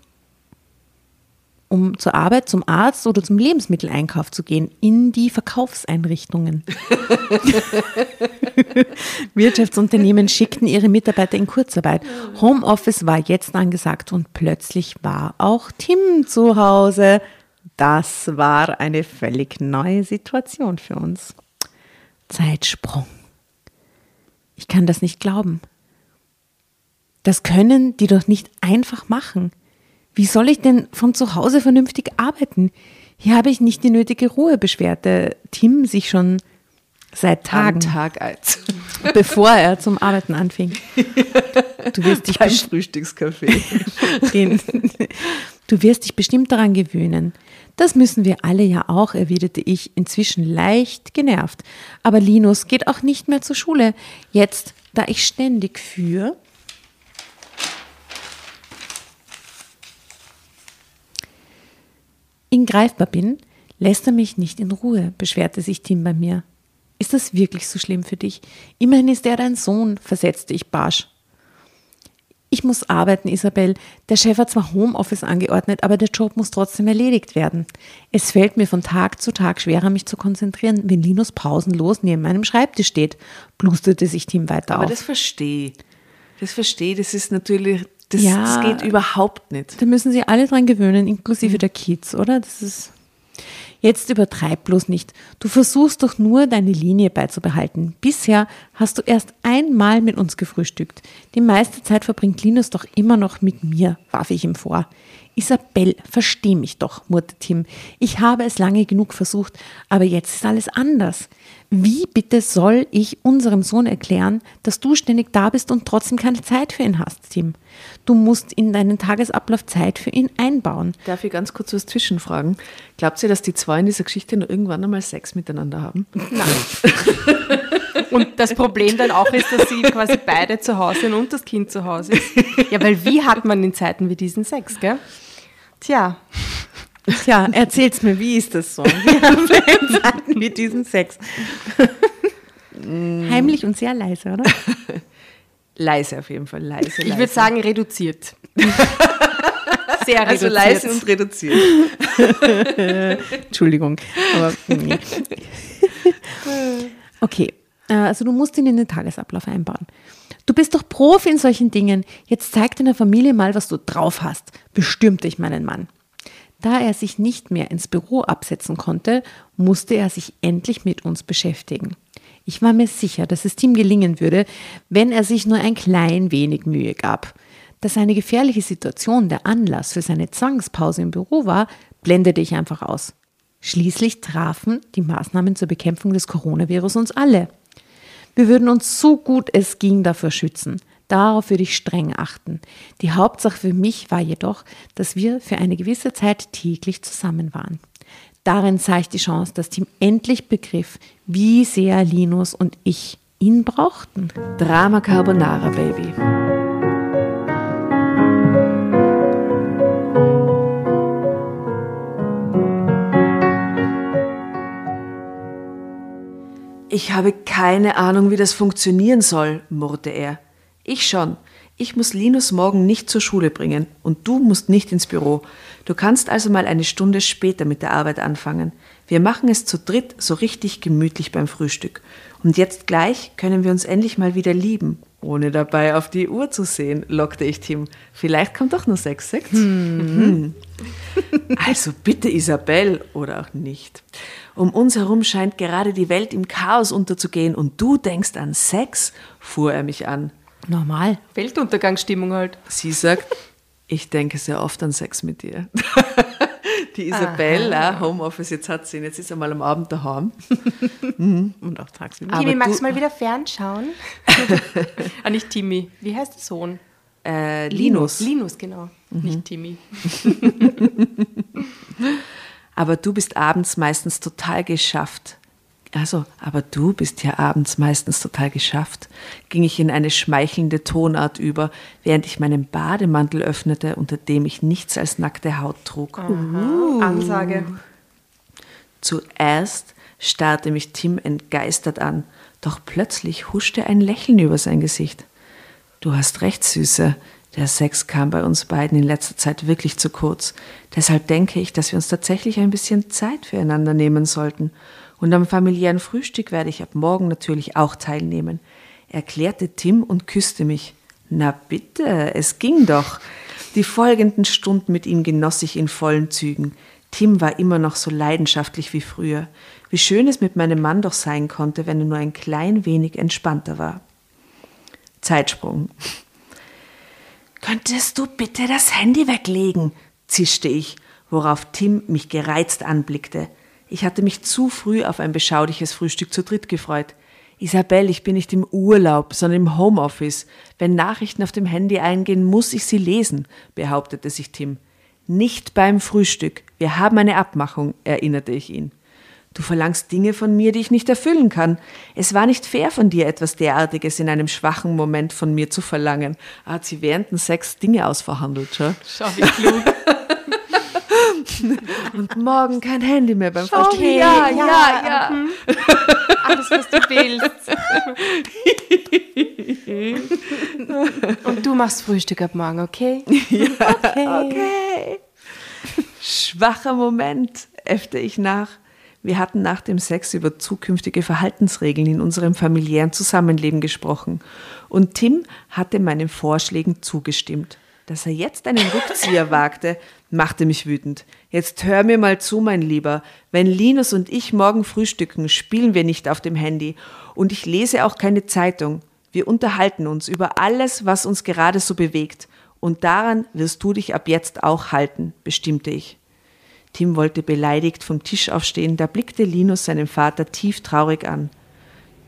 um zur Arbeit, zum Arzt oder zum Lebensmitteleinkauf zu gehen, in die Verkaufseinrichtungen. [LAUGHS] Wirtschaftsunternehmen schickten ihre Mitarbeiter in Kurzarbeit. Homeoffice war jetzt angesagt und plötzlich war auch Tim zu Hause. Das war eine völlig neue Situation für uns. Zeitsprung. Ich kann das nicht glauben. Das können die doch nicht einfach machen. Wie soll ich denn von zu Hause vernünftig arbeiten? Hier habe ich nicht die nötige Ruhe, beschwerte Tim sich schon seit Tagen. Tag eins. [LAUGHS] Bevor er zum Arbeiten anfing. [LAUGHS] Du wirst dich, Beim [LAUGHS] den, du wirst dich bestimmt daran gewöhnen. Das müssen wir alle ja auch, erwiderte ich, inzwischen leicht genervt. Aber Linus geht auch nicht mehr zur Schule. Jetzt, da ich ständig für ihn greifbar bin, lässt er mich nicht in Ruhe, beschwerte sich Tim bei mir. Ist das wirklich so schlimm für dich? Immerhin ist er dein Sohn, versetzte ich barsch. Ich muss arbeiten, Isabel. Der Chef hat zwar Homeoffice angeordnet, aber der Job muss trotzdem erledigt werden. Es fällt mir von Tag zu Tag schwerer, mich zu konzentrieren, wenn Linus pausenlos neben meinem Schreibtisch steht, blusterte sich Tim weiter Aber auf. das verstehe. Das verstehe. Das ist natürlich, das, Ja. das geht überhaupt nicht. Da müssen sich alle dran gewöhnen, inklusive der Kids, oder? Das ist. Jetzt übertreib bloß nicht. Du versuchst doch nur, deine Linie beizubehalten. Bisher hast du erst einmal mit uns gefrühstückt. Die meiste Zeit verbringt Linus doch immer noch mit mir, warf ich ihm vor. Isabel, versteh mich doch, murrte Tim. Ich habe es lange genug versucht, aber jetzt ist alles anders. Wie bitte soll ich unserem Sohn erklären, dass du ständig da bist und trotzdem keine Zeit für ihn hast, Tim? Du musst in deinen Tagesablauf Zeit für ihn einbauen. Darf ich ganz kurz was zwischenfragen? Glaubt ihr, dass die zwei in dieser Geschichte noch irgendwann einmal Sex miteinander haben? Und das Problem dann auch ist, dass sie quasi beide zu Hause sind und das Kind zu Hause ist. Ja, weil wie hat man in Zeiten wie diesen Sex, gell? Tja, Tja, erzähl's mir, wie ist das so? Wir haben in Zeiten wie diesen Sex. [LAUGHS] Heimlich und sehr leise, oder? [LAUGHS] Leise auf jeden Fall, leise. leise. ich würde sagen reduziert. [LAUGHS] Sehr also reduziert. leise und reduziert. [LAUGHS] Entschuldigung. Aber nee. [LAUGHS] Okay, äh, also du musst ihn in den Tagesablauf einbauen. Du bist doch Profi in solchen Dingen. Jetzt zeig deiner Familie mal, was du drauf hast, bestürmte ich meinen Mann. Da er sich nicht mehr ins Büro absetzen konnte, musste er sich endlich mit uns beschäftigen. Ich war mir sicher, dass es ihm gelingen würde, wenn er sich nur ein klein wenig Mühe gab. Dass eine gefährliche Situation der Anlass für seine Zwangspause im Büro war, blendete ich einfach aus. Schließlich trafen die Maßnahmen zur Bekämpfung des Coronavirus uns alle. Wir würden uns so gut es ging davor schützen. Darauf würde ich streng achten. Die Hauptsache für mich war jedoch, dass wir für eine gewisse Zeit täglich zusammen waren. Darin ich die Chance, dass Tim endlich begriff, wie sehr Linus und ich ihn brauchten. Drama Carbonara, Baby. Ich habe keine Ahnung, wie das funktionieren soll, murrte er. Ich schon. Ich muss Linus morgen nicht zur Schule bringen und du musst nicht ins Büro. Du kannst also mal eine Stunde später mit der Arbeit anfangen. Wir machen es zu dritt so richtig gemütlich beim Frühstück. Und jetzt gleich können wir uns endlich mal wieder lieben, ohne dabei auf die Uhr zu sehen, lockte ich Tim. Vielleicht kommt doch nur sechs Sekt. Mhm. Also bitte, Isabel, oder auch nicht. Um uns herum scheint gerade die Welt im Chaos unterzugehen und du denkst an Sex? fuhr er mich an. Normal. Weltuntergangsstimmung halt. Sie sagt, ich denke sehr oft an Sex mit dir. [LAUGHS] Die Isabel, äh, Homeoffice, jetzt hat sie ihn, jetzt ist er mal am Abend daheim. [LAUGHS] Und auch tagsüber. Timmy, magst du- mal wieder fernschauen? [LAUGHS] ah, nicht Timmy. Wie heißt der Sohn? Äh, Linus. Linus, genau. Nicht Timmy. Aber du bist abends meistens total geschafft. Also, aber du bist ja abends meistens total geschafft, ging ich in eine schmeichelnde Tonart über, während ich meinen Bademantel öffnete, unter dem ich nichts als nackte Haut trug. Ansage. Zuerst starrte mich Tim entgeistert an, doch plötzlich huschte ein Lächeln über sein Gesicht. Du hast recht, Süße. Der Sex kam bei uns beiden in letzter Zeit wirklich zu kurz. Deshalb denke ich, dass wir uns tatsächlich ein bisschen Zeit füreinander nehmen sollten. Und am familiären Frühstück werde ich ab morgen natürlich auch teilnehmen, erklärte Tim und küsste mich. Na bitte, es ging doch. Die folgenden Stunden mit ihm genoss ich in vollen Zügen. Tim war immer noch so leidenschaftlich wie früher. Wie schön es mit meinem Mann doch sein konnte, wenn er nur ein klein wenig entspannter war. Zeitsprung. Könntest du bitte das Handy weglegen? zischte ich, worauf Tim mich gereizt anblickte. Ich hatte mich zu früh auf ein beschauliches Frühstück zu dritt gefreut. Isabel, ich bin nicht im Urlaub, sondern im Homeoffice. Wenn Nachrichten auf dem Handy eingehen, muss ich sie lesen, behauptete sich Tim. Nicht beim Frühstück. Wir haben eine Abmachung, erinnerte ich ihn. Du verlangst Dinge von mir, die ich nicht erfüllen kann. Es war nicht fair von dir, etwas derartiges in einem schwachen Moment von mir zu verlangen. Er hat sie während dem Sex Dinge ausverhandelt, schau. Schau, wie klug. [LAUGHS] Und morgen kein Handy mehr beim Frühstück. wie- ja, ja, ja. mhm. [LAUGHS] Alles, was du willst. [LAUGHS] Und du machst Frühstück ab morgen, okay? Okay. Schwacher Moment, äffte ich nach. Wir hatten nach dem Sex über zukünftige Verhaltensregeln in unserem familiären Zusammenleben gesprochen. Und Tim hatte meinen Vorschlägen zugestimmt. Dass er jetzt einen Rückzieher wagte, machte mich wütend. Jetzt hör mir mal zu, mein Lieber. Wenn Linus und ich morgen frühstücken, spielen wir nicht auf dem Handy. Und ich lese auch keine Zeitung. Wir unterhalten uns über alles, was uns gerade so bewegt. Und daran wirst du dich ab jetzt auch halten, bestimmte ich. Tim wollte beleidigt vom Tisch aufstehen, da blickte Linus seinen Vater tief traurig an.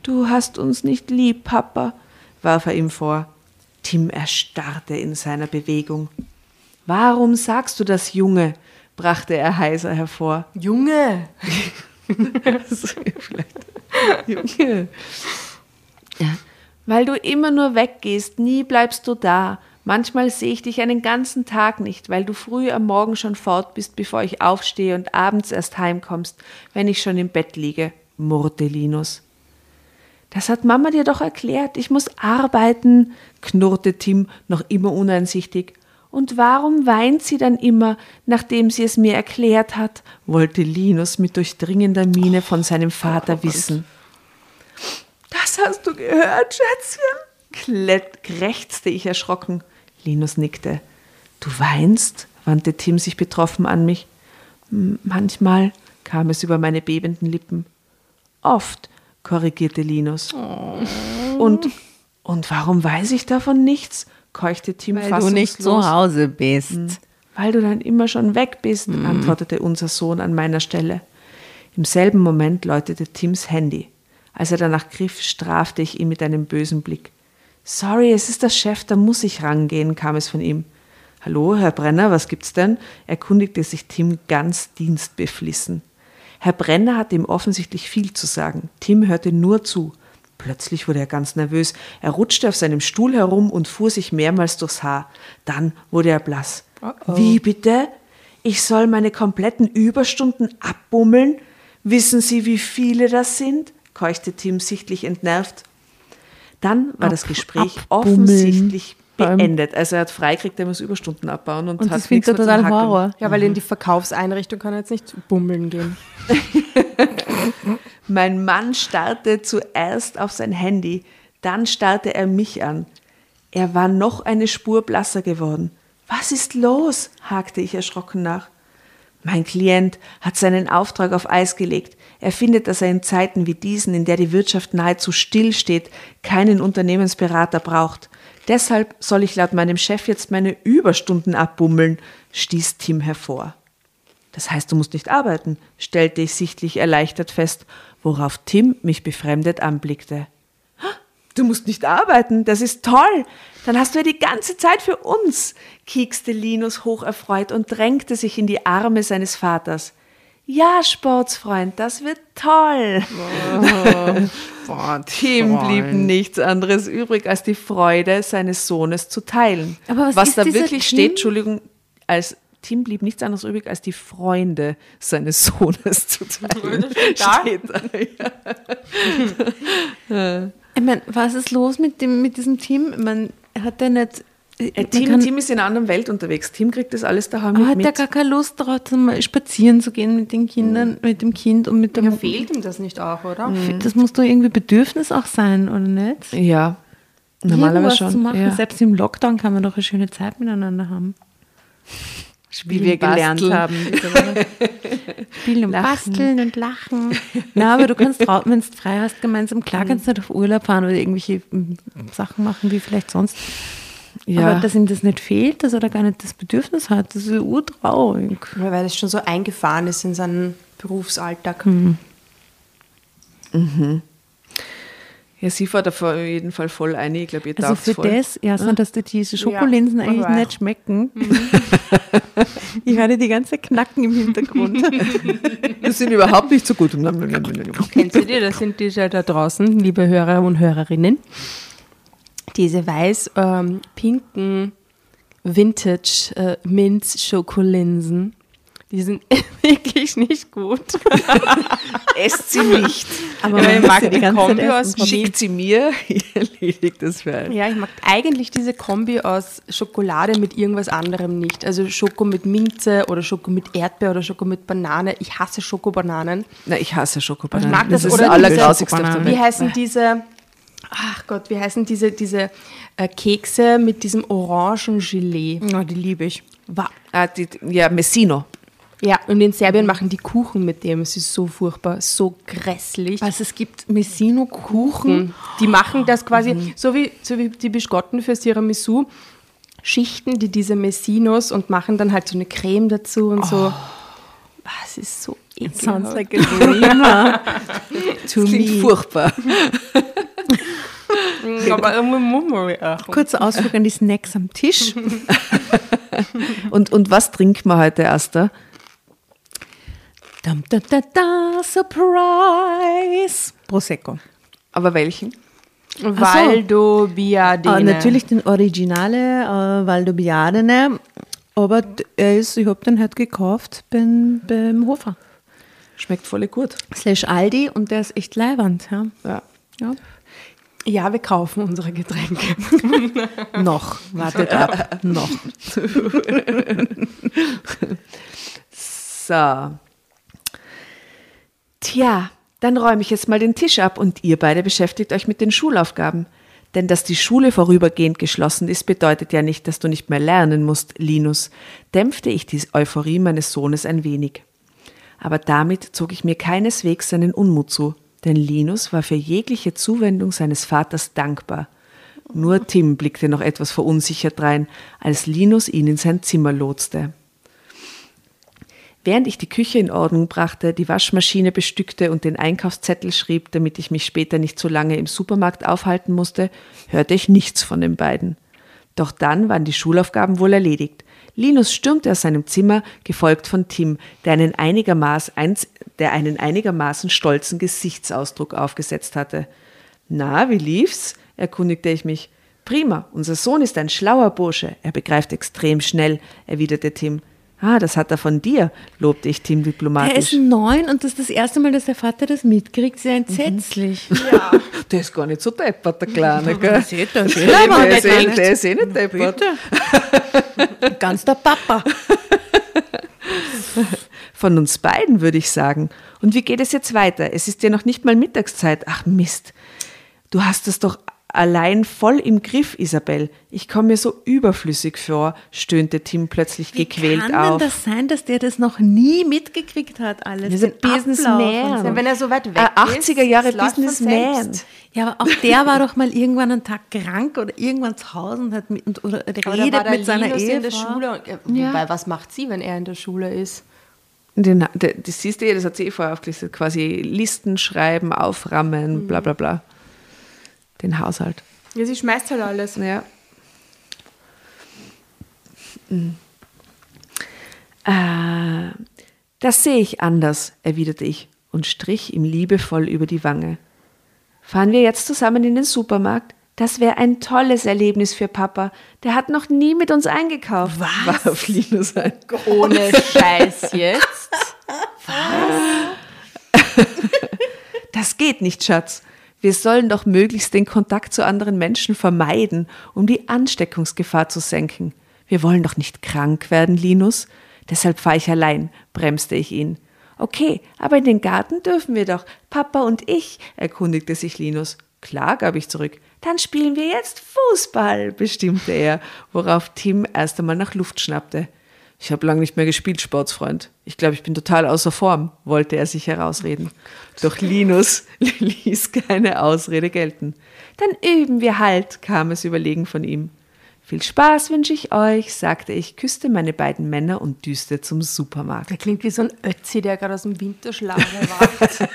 Du hast uns nicht lieb, Papa, warf er ihm vor. Tim erstarrte in seiner Bewegung. Warum sagst du das, Junge? brachte er heiser hervor. Junge! [LAUGHS] Junge. Ja. Weil du immer nur weggehst, nie bleibst du da. Manchmal sehe ich dich einen ganzen Tag nicht, weil du früh am Morgen schon fort bist, bevor ich aufstehe und abends erst heimkommst, wenn ich schon im Bett liege, murrte Linus. Das hat Mama dir doch erklärt. Ich muss arbeiten, knurrte Tim noch immer uneinsichtig. Und warum weint sie dann immer, nachdem sie es mir erklärt hat? wollte Linus mit durchdringender Miene von seinem Vater wissen. Das hast du gehört, Schätzchen? Klett, krächzte ich erschrocken. Linus nickte. Du weinst? wandte Tim sich betroffen an mich. "M- Manchmal kam es über meine bebenden Lippen. Oft, korrigierte Linus. Und, und warum weiß ich davon nichts? Keuchte Tim Weil du nicht zu fassungslos. Hause bist. Weil du dann immer schon weg bist, antwortete unser Sohn an meiner Stelle. Im selben Moment läutete Tims Handy. Als er danach griff, strafte ich ihn mit einem bösen Blick. Sorry, es ist der Chef, da muss ich rangehen, kam es von ihm. Hallo, Herr Brenner, was gibt's denn? erkundigte sich Tim ganz dienstbeflissen. Herr Brenner hatte ihm offensichtlich viel zu sagen. Tim hörte nur zu. Plötzlich wurde er ganz nervös. Er rutschte auf seinem Stuhl herum und fuhr sich mehrmals durchs Haar. Dann wurde er blass. Wie bitte? Ich soll meine kompletten Überstunden abbummeln? Wissen Sie, wie viele das sind? keuchte Tim sichtlich entnervt. Dann war das Gespräch abbummeln. offensichtlich beendet. Also er hat freikriegt, er muss Überstunden abbauen und, Und hat das findet er nichts mehr zum total. Horror. Ja, weil in die Verkaufseinrichtung kann er jetzt nicht bummeln gehen. [LAUGHS] Mein Mann starrte zuerst auf sein Handy, dann starrte er mich an. Er war noch eine Spur blasser geworden. Was ist los? hakte ich erschrocken nach. Mein Klient hat seinen Auftrag auf Eis gelegt. Er findet, dass er in Zeiten wie diesen, in der die Wirtschaft nahezu stillsteht, keinen Unternehmensberater braucht. Deshalb soll ich laut meinem Chef jetzt meine Überstunden abbummeln, stieß Tim hervor. Das heißt, du musst nicht arbeiten, stellte ich sichtlich erleichtert fest, worauf Tim mich befremdet anblickte. "Ah, Du musst nicht arbeiten, das ist toll. Dann hast du ja die ganze Zeit für uns, kiekste Linus hocherfreut und drängte sich in die Arme seines Vaters. Ja, Sportsfreund, das wird toll. [LAUGHS] Tim blieb nichts anderes übrig, als die Freude seines Sohnes zu teilen. Aber was was ist da wirklich Tim? steht, Entschuldigung, als Tim blieb nichts anderes übrig, als die Freunde seines [LAUGHS] Sohnes zu teilen. Steht da. Ja. [LAUGHS] Ich meine, was ist los mit, dem, mit diesem Team? Man hat der nicht. Äh, man Tim, kann- Tim ist in einer anderen Welt unterwegs. Tim kriegt das alles daheim aber mit. hat mit. gar keine Lust darauf, zum spazieren zu gehen mit den Kindern, mit dem Kind und mit dem. Ja, fehlt ihm das nicht auch, oder? Das muss doch irgendwie Bedürfnis auch sein, oder nicht? Ja, normalerweise Irgendwas schon. zu machen. ja. Selbst im Lockdown kann man doch eine schöne Zeit miteinander haben. [LAUGHS] Wie wir gelernt basteln. haben. [LAUGHS] Spielen und Lachen. basteln und lachen. [LAUGHS] Na, aber du kannst, wenn du frei hast, gemeinsam, klar kannst du nicht auf Urlaub fahren oder irgendwelche mm, Sachen machen, wie vielleicht sonst. Ja. Aber dass ihm das nicht fehlt, dass er da gar nicht das Bedürfnis hat, das ist urtraurig. Weil das schon so eingefahren ist in seinen Berufsalltag. Ja, sie fährt auf jeden Fall voll ein. Ich glaube, ihr Also für voll. das, erstmal, dass dir diese Schokolinsen Ja, eigentlich nicht schmecken. [LAUGHS] ich hatte die ganze Knacken im Hintergrund. [LAUGHS] Das sind überhaupt nicht so gut. Kennst du die? Das sind diese da draußen, liebe Hörer und Hörerinnen. Diese weiß-pinken Vintage äh, Minz-Schokolinsen. Die sind [LAUGHS] wirklich nicht gut. [LAUGHS] Esst sie nicht. Aber Ja, ich mag sie die Kombi aus. Schickt sie mir, [LAUGHS] ich erledigt das für einen. Ja, ich mag eigentlich diese Kombi aus Schokolade mit irgendwas anderem nicht. Also Schoko mit Minze oder Schoko mit Erdbeer oder Schoko mit Banane. Ich hasse Schokobananen. Na, ich hasse Schokobananen. Ich mag das, das ist oder Allergrausigste auf der Schokobananen. Welt. Wie heißen diese, ach Gott, wie heißen diese, diese äh, Kekse mit diesem orangen Gelee? Ja, die liebe ich. Wa- Ah, die, ja, Messino. Ja, und in Serbien machen die Kuchen mit dem. Es ist so furchtbar, so grässlich. Was es gibt, Messino-Kuchen. Die machen das quasi, so, wie, so wie die Biskotten für Tiramisu, schichten die diese Messinos und machen dann halt so eine Creme dazu und so. Ah, Es ist so Sounds ekelhaft. like a [LAUGHS] dreamer. to Das klingt me. furchtbar. [LAUGHS] Aber irgendwie auch. Kurzer Ausflug an die Snacks am Tisch. [LAUGHS] Und, und was trinkt man heute, Asta? Dum, da, da, da, Surprise! Prosecco. Aber welchen? Valdo Biadene. Ah, natürlich den Originale, äh, Valdobiadene. Aber d- er ist, ich habe den heute gekauft beim, beim Hofer. Schmeckt voll gut. Slash Aldi und der ist echt leiwand. Ja. Ja. Ja. Ja, wir kaufen unsere Getränke. [LAUGHS] Noch, wartet ab, [LAUGHS] noch. So. Tja, dann räume ich jetzt mal den Tisch ab und ihr beide beschäftigt euch mit den Schulaufgaben. Denn dass die Schule vorübergehend geschlossen ist, bedeutet ja nicht, dass du nicht mehr lernen musst, Linus, dämpfte ich die Euphorie meines Sohnes ein wenig. Aber damit zog ich mir keineswegs seinen Unmut zu, denn Linus war für jegliche Zuwendung seines Vaters dankbar. Nur Tim blickte noch etwas verunsichert drein, als Linus ihn in sein Zimmer lotste. Während ich die Küche in Ordnung brachte, die Waschmaschine bestückte und den Einkaufszettel schrieb, damit ich mich später nicht so lange im Supermarkt aufhalten musste, hörte ich nichts von den beiden. Doch dann waren die Schulaufgaben wohl erledigt. Linus stürmte aus seinem Zimmer, gefolgt von Tim, der einen, einigermaßen, eins, der einen einigermaßen stolzen Gesichtsausdruck aufgesetzt hatte. Na, wie lief's? erkundigte ich mich. Prima, unser Sohn ist ein schlauer Bursche, er begreift extrem schnell, erwiderte Tim. Ah, das hat er von dir, lobte ich Tim Er diplomatisch. ist neun und das ist das erste Mal, dass der Vater das mitkriegt. Sehr entsetzlich. [LAUGHS] der ist gar nicht so deppert, der Kleine, gell? Seht ihr, Der, der, ist, eh- der ist eh nicht deppert. [LAUGHS] [LAUGHS] Ganz der Papa. Von uns beiden, würde ich sagen. Und wie geht es jetzt weiter? Es ist ja noch nicht mal Mittagszeit. Ach Mist. Du hast es doch allein voll im Griff, Isabel. Ich komme mir so überflüssig vor, stöhnte Tim plötzlich Wie gequält kann auf. denn das sein, dass der das noch nie mitgekriegt hat, alles? Wir sind Den Ablauf Businessman. Wenn er so weit weg Äh, ist, 80er Jahre von Businessman. selbst. Ja, aber auch der war doch mal irgendwann einen Tag krank oder irgendwann zu Hause und hat mit, und, oder Aber redet war der mit seiner Linus Ehefrau. in der Schule. Und, ja, Wobei, was macht sie, wenn er in der Schule ist? Den, das siehst du ja, das hat sie eh vorher aufgelistet, quasi Listen schreiben, auframmen, bla bla bla. Den Haushalt. Ja, sie schmeißt halt alles. Ja. Mhm. Äh, das sehe ich anders, erwiderte ich und strich ihm liebevoll über die Wange. Fahren wir jetzt zusammen in den Supermarkt? Das wäre ein tolles Erlebnis für Papa. Der hat noch nie mit uns eingekauft. Was? Warf Linus ein. Ohne [LAUGHS] Scheiß jetzt. [LAUGHS] Das geht nicht, Schatz. Wir sollen doch möglichst den Kontakt zu anderen Menschen vermeiden, um die Ansteckungsgefahr zu senken. Wir wollen doch nicht krank werden, Linus. Deshalb fahre ich allein, bremste ich ihn. Okay, aber in den Garten dürfen wir doch. Papa und ich, erkundigte sich Linus. Klar, gab ich zurück. Dann spielen wir jetzt Fußball, bestimmte er, worauf Tim erst einmal nach Luft schnappte. Ich habe lange nicht mehr gespielt, Sportsfreund. Ich glaube, ich bin total außer Form, wollte er sich herausreden. Doch Linus [LAUGHS] ließ keine Ausrede gelten. Dann üben wir halt, kam es überlegen von ihm. Viel Spaß wünsche ich euch, sagte ich, küsste meine beiden Männer und düste zum Supermarkt. Der klingt wie so ein Ötzi, der gerade aus dem Winterschlaf erwacht.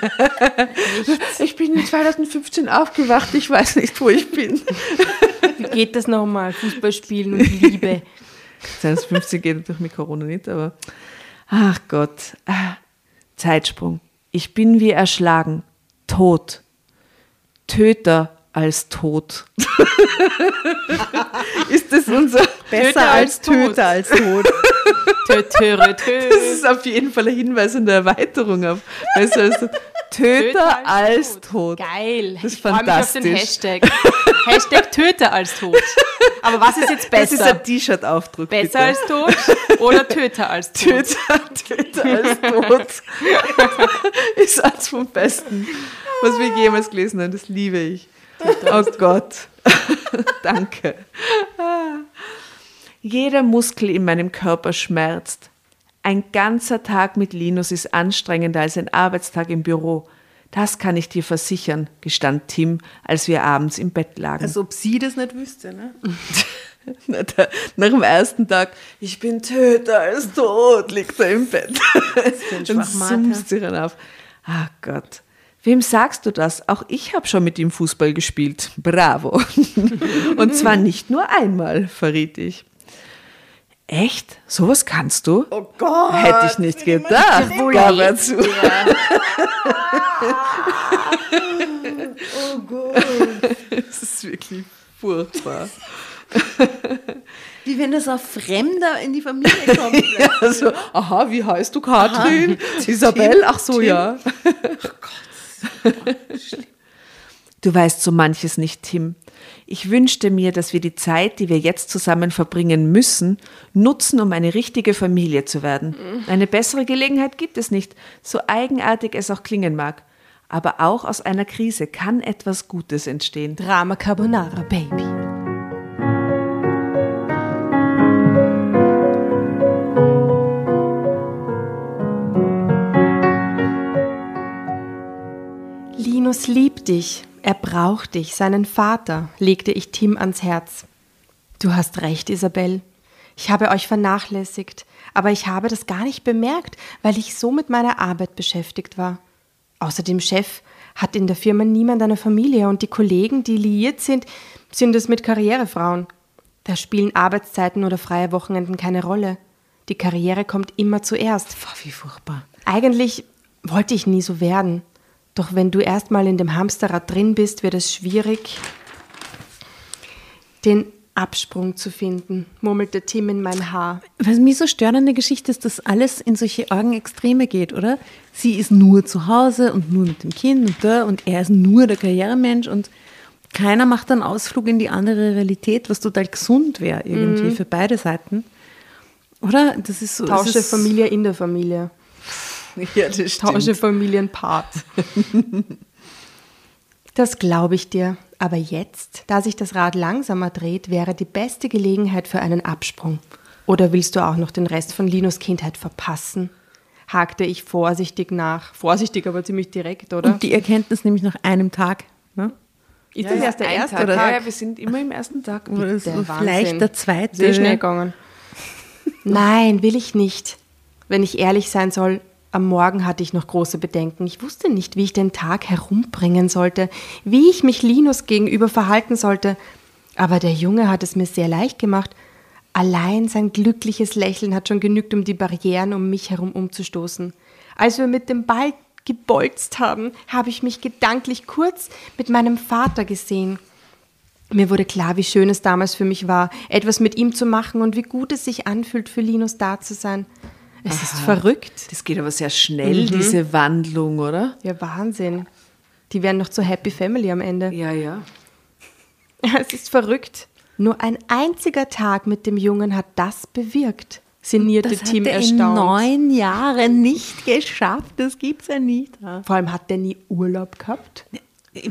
[LAUGHS] Ich bin 2015 aufgewacht, ich weiß nicht, wo ich bin. Wie geht das nochmal? Fußball spielen und Liebe. [LAUGHS] 2015 geht natürlich mit Corona nicht, aber ach Gott. Ah, Zeitsprung. Ich bin wie erschlagen, tot. Töter als tot. [LAUGHS] Ist das unser Besser Töter als als tot. Töter als tot? [LAUGHS] Tötöre, tö. Das ist auf jeden Fall ein Hinweis in der Erweiterung auf. Besser als tot. Töter als, als tot. Geil. Das ist ich freue mich auf den fantastisch. Hashtag. Hashtag Töter als tot. Aber was ist jetzt [LAUGHS] Das ist besser? ein T-Shirt-Aufdruck. Besser bitte. als tot oder Töter als tot? Töter, Töter als tot. [LAUGHS] ist eins vom Besten, was wir jemals gelesen haben. Das liebe ich. Oh Gott. [LAUGHS] Danke. Jeder Muskel in meinem Körper schmerzt. Ein ganzer Tag mit Linus ist anstrengender als ein Arbeitstag im Büro. Das kann ich dir versichern, gestand Tim, als wir abends im Bett lagen. Als ob sie das nicht wüsste, ne? [LAUGHS] Nach dem ersten Tag, ich bin töter als tot, liegt er im Bett. [LAUGHS] Schwachmater. summst sie dann auf. Ach Gott. Wem sagst du das? Auch ich habe schon mit ihm Fußball gespielt. Bravo. [LAUGHS] Und zwar nicht nur einmal, verriet ich. Echt? Sowas kannst du? Oh Gott! Hätte ich nicht gedacht, Wo gab lebt zu. Oh Gott! [LAUGHS] Das ist wirklich furchtbar. Wie wenn das ein Fremder in die Familie kommt. [LAUGHS] Also, aha, wie heißt du, Katrin? [LAUGHS] Isabel? Ach so, ja. Du weißt so manches nicht, Tim. Ich wünschte mir, dass wir die Zeit, die wir jetzt zusammen verbringen müssen, nutzen, um eine richtige Familie zu werden. Eine bessere Gelegenheit gibt es nicht, so eigenartig es auch klingen mag. Aber auch aus einer Krise kann etwas Gutes entstehen. Drama Carbonara, Baby. Linus liebt dich. Er braucht dich, seinen Vater, legte ich Tim ans Herz. Du hast recht, Isabel. Ich habe euch vernachlässigt, aber ich habe das gar nicht bemerkt, weil ich so mit meiner Arbeit beschäftigt war. Außerdem, Chef, hat in der Firma niemand eine Familie und die Kollegen, die liiert sind, sind es mit Karrierefrauen. Da spielen Arbeitszeiten oder freie Wochenenden keine Rolle. Die Karriere kommt immer zuerst. Wie furchtbar. Eigentlich wollte ich nie so werden. Doch wenn du erstmal in dem Hamsterrad drin bist, wird es schwierig, den Absprung zu finden, murmelte Tim in mein Haar. Was mich so stört an der Geschichte ist, dass alles in solche argen Extreme geht, oder? Sie ist nur zu Hause und nur mit dem Kind und da und er ist nur der Karrieremensch und keiner macht einen Ausflug in die andere Realität, was total gesund wäre irgendwie für beide Seiten. Oder? Das ist so. Tausche Familie in der Familie. [LAUGHS] Ja, das stimmt. Tausche Familienpart. [LAUGHS] das glaube ich dir. Aber jetzt, da sich das Rad langsamer dreht, wäre die beste Gelegenheit für einen Absprung. Oder willst du auch noch den Rest von Linus Kindheit verpassen? hakte ich vorsichtig nach. Vorsichtig, aber ziemlich direkt, oder? Und die Erkenntnis nämlich nach einem Tag. Ne? ist das erst der erste Tag. Tag? Ja, ja, wir sind immer im ersten Tag. Oder so Wahnsinn. vielleicht der zweite. Sehr schnell gegangen. Nein, will ich nicht. Wenn ich ehrlich sein soll, Am Morgen hatte ich noch große Bedenken. Ich wusste nicht, wie ich den Tag herumbringen sollte, wie ich mich Linus gegenüber verhalten sollte. Aber der Junge hat es mir sehr leicht gemacht. Allein sein glückliches Lächeln hat schon genügt, um die Barrieren um mich herum umzustoßen. Als wir mit dem Ball gebolzt haben, habe ich mich gedanklich kurz mit meinem Vater gesehen. Mir wurde klar, wie schön es damals für mich war, etwas mit ihm zu machen und wie gut es sich anfühlt, für Linus da zu sein. Es Aha. ist verrückt. Das geht aber sehr schnell, mhm. diese Wandlung, oder? Ja, Wahnsinn. Die werden noch zur Happy Family am Ende. Ja, ja. [LAUGHS] Es ist verrückt. Nur ein einziger Tag mit dem Jungen hat das bewirkt. Sinnierte das Tim hat er erstaunt. in neun Jahren nicht geschafft. Das gibt's ja nicht. Vor allem hat der nie Urlaub gehabt.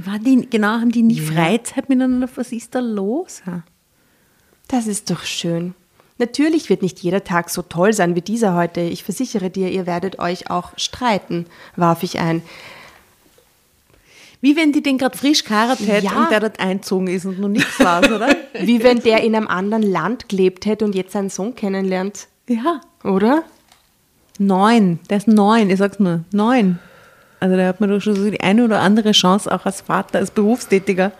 War die, genau, haben die nie ja. Freizeit miteinander? Was ist da los? Das ist doch schön. Natürlich wird nicht jeder Tag so toll sein wie dieser heute. Ich versichere dir, ihr werdet euch auch streiten, warf ich ein. Wie wenn die den gerade frisch geheiratet hätte ja. und der dort einzogen ist und noch nichts war, oder? [LAUGHS] Wie wenn der in einem anderen Land gelebt hätte und jetzt seinen Sohn kennenlernt. Ja. Oder? Neun. Der ist neun, ich sag's nur. Neun. Also da hat man doch schon so die eine oder andere Chance, auch als Vater, als Berufstätiger,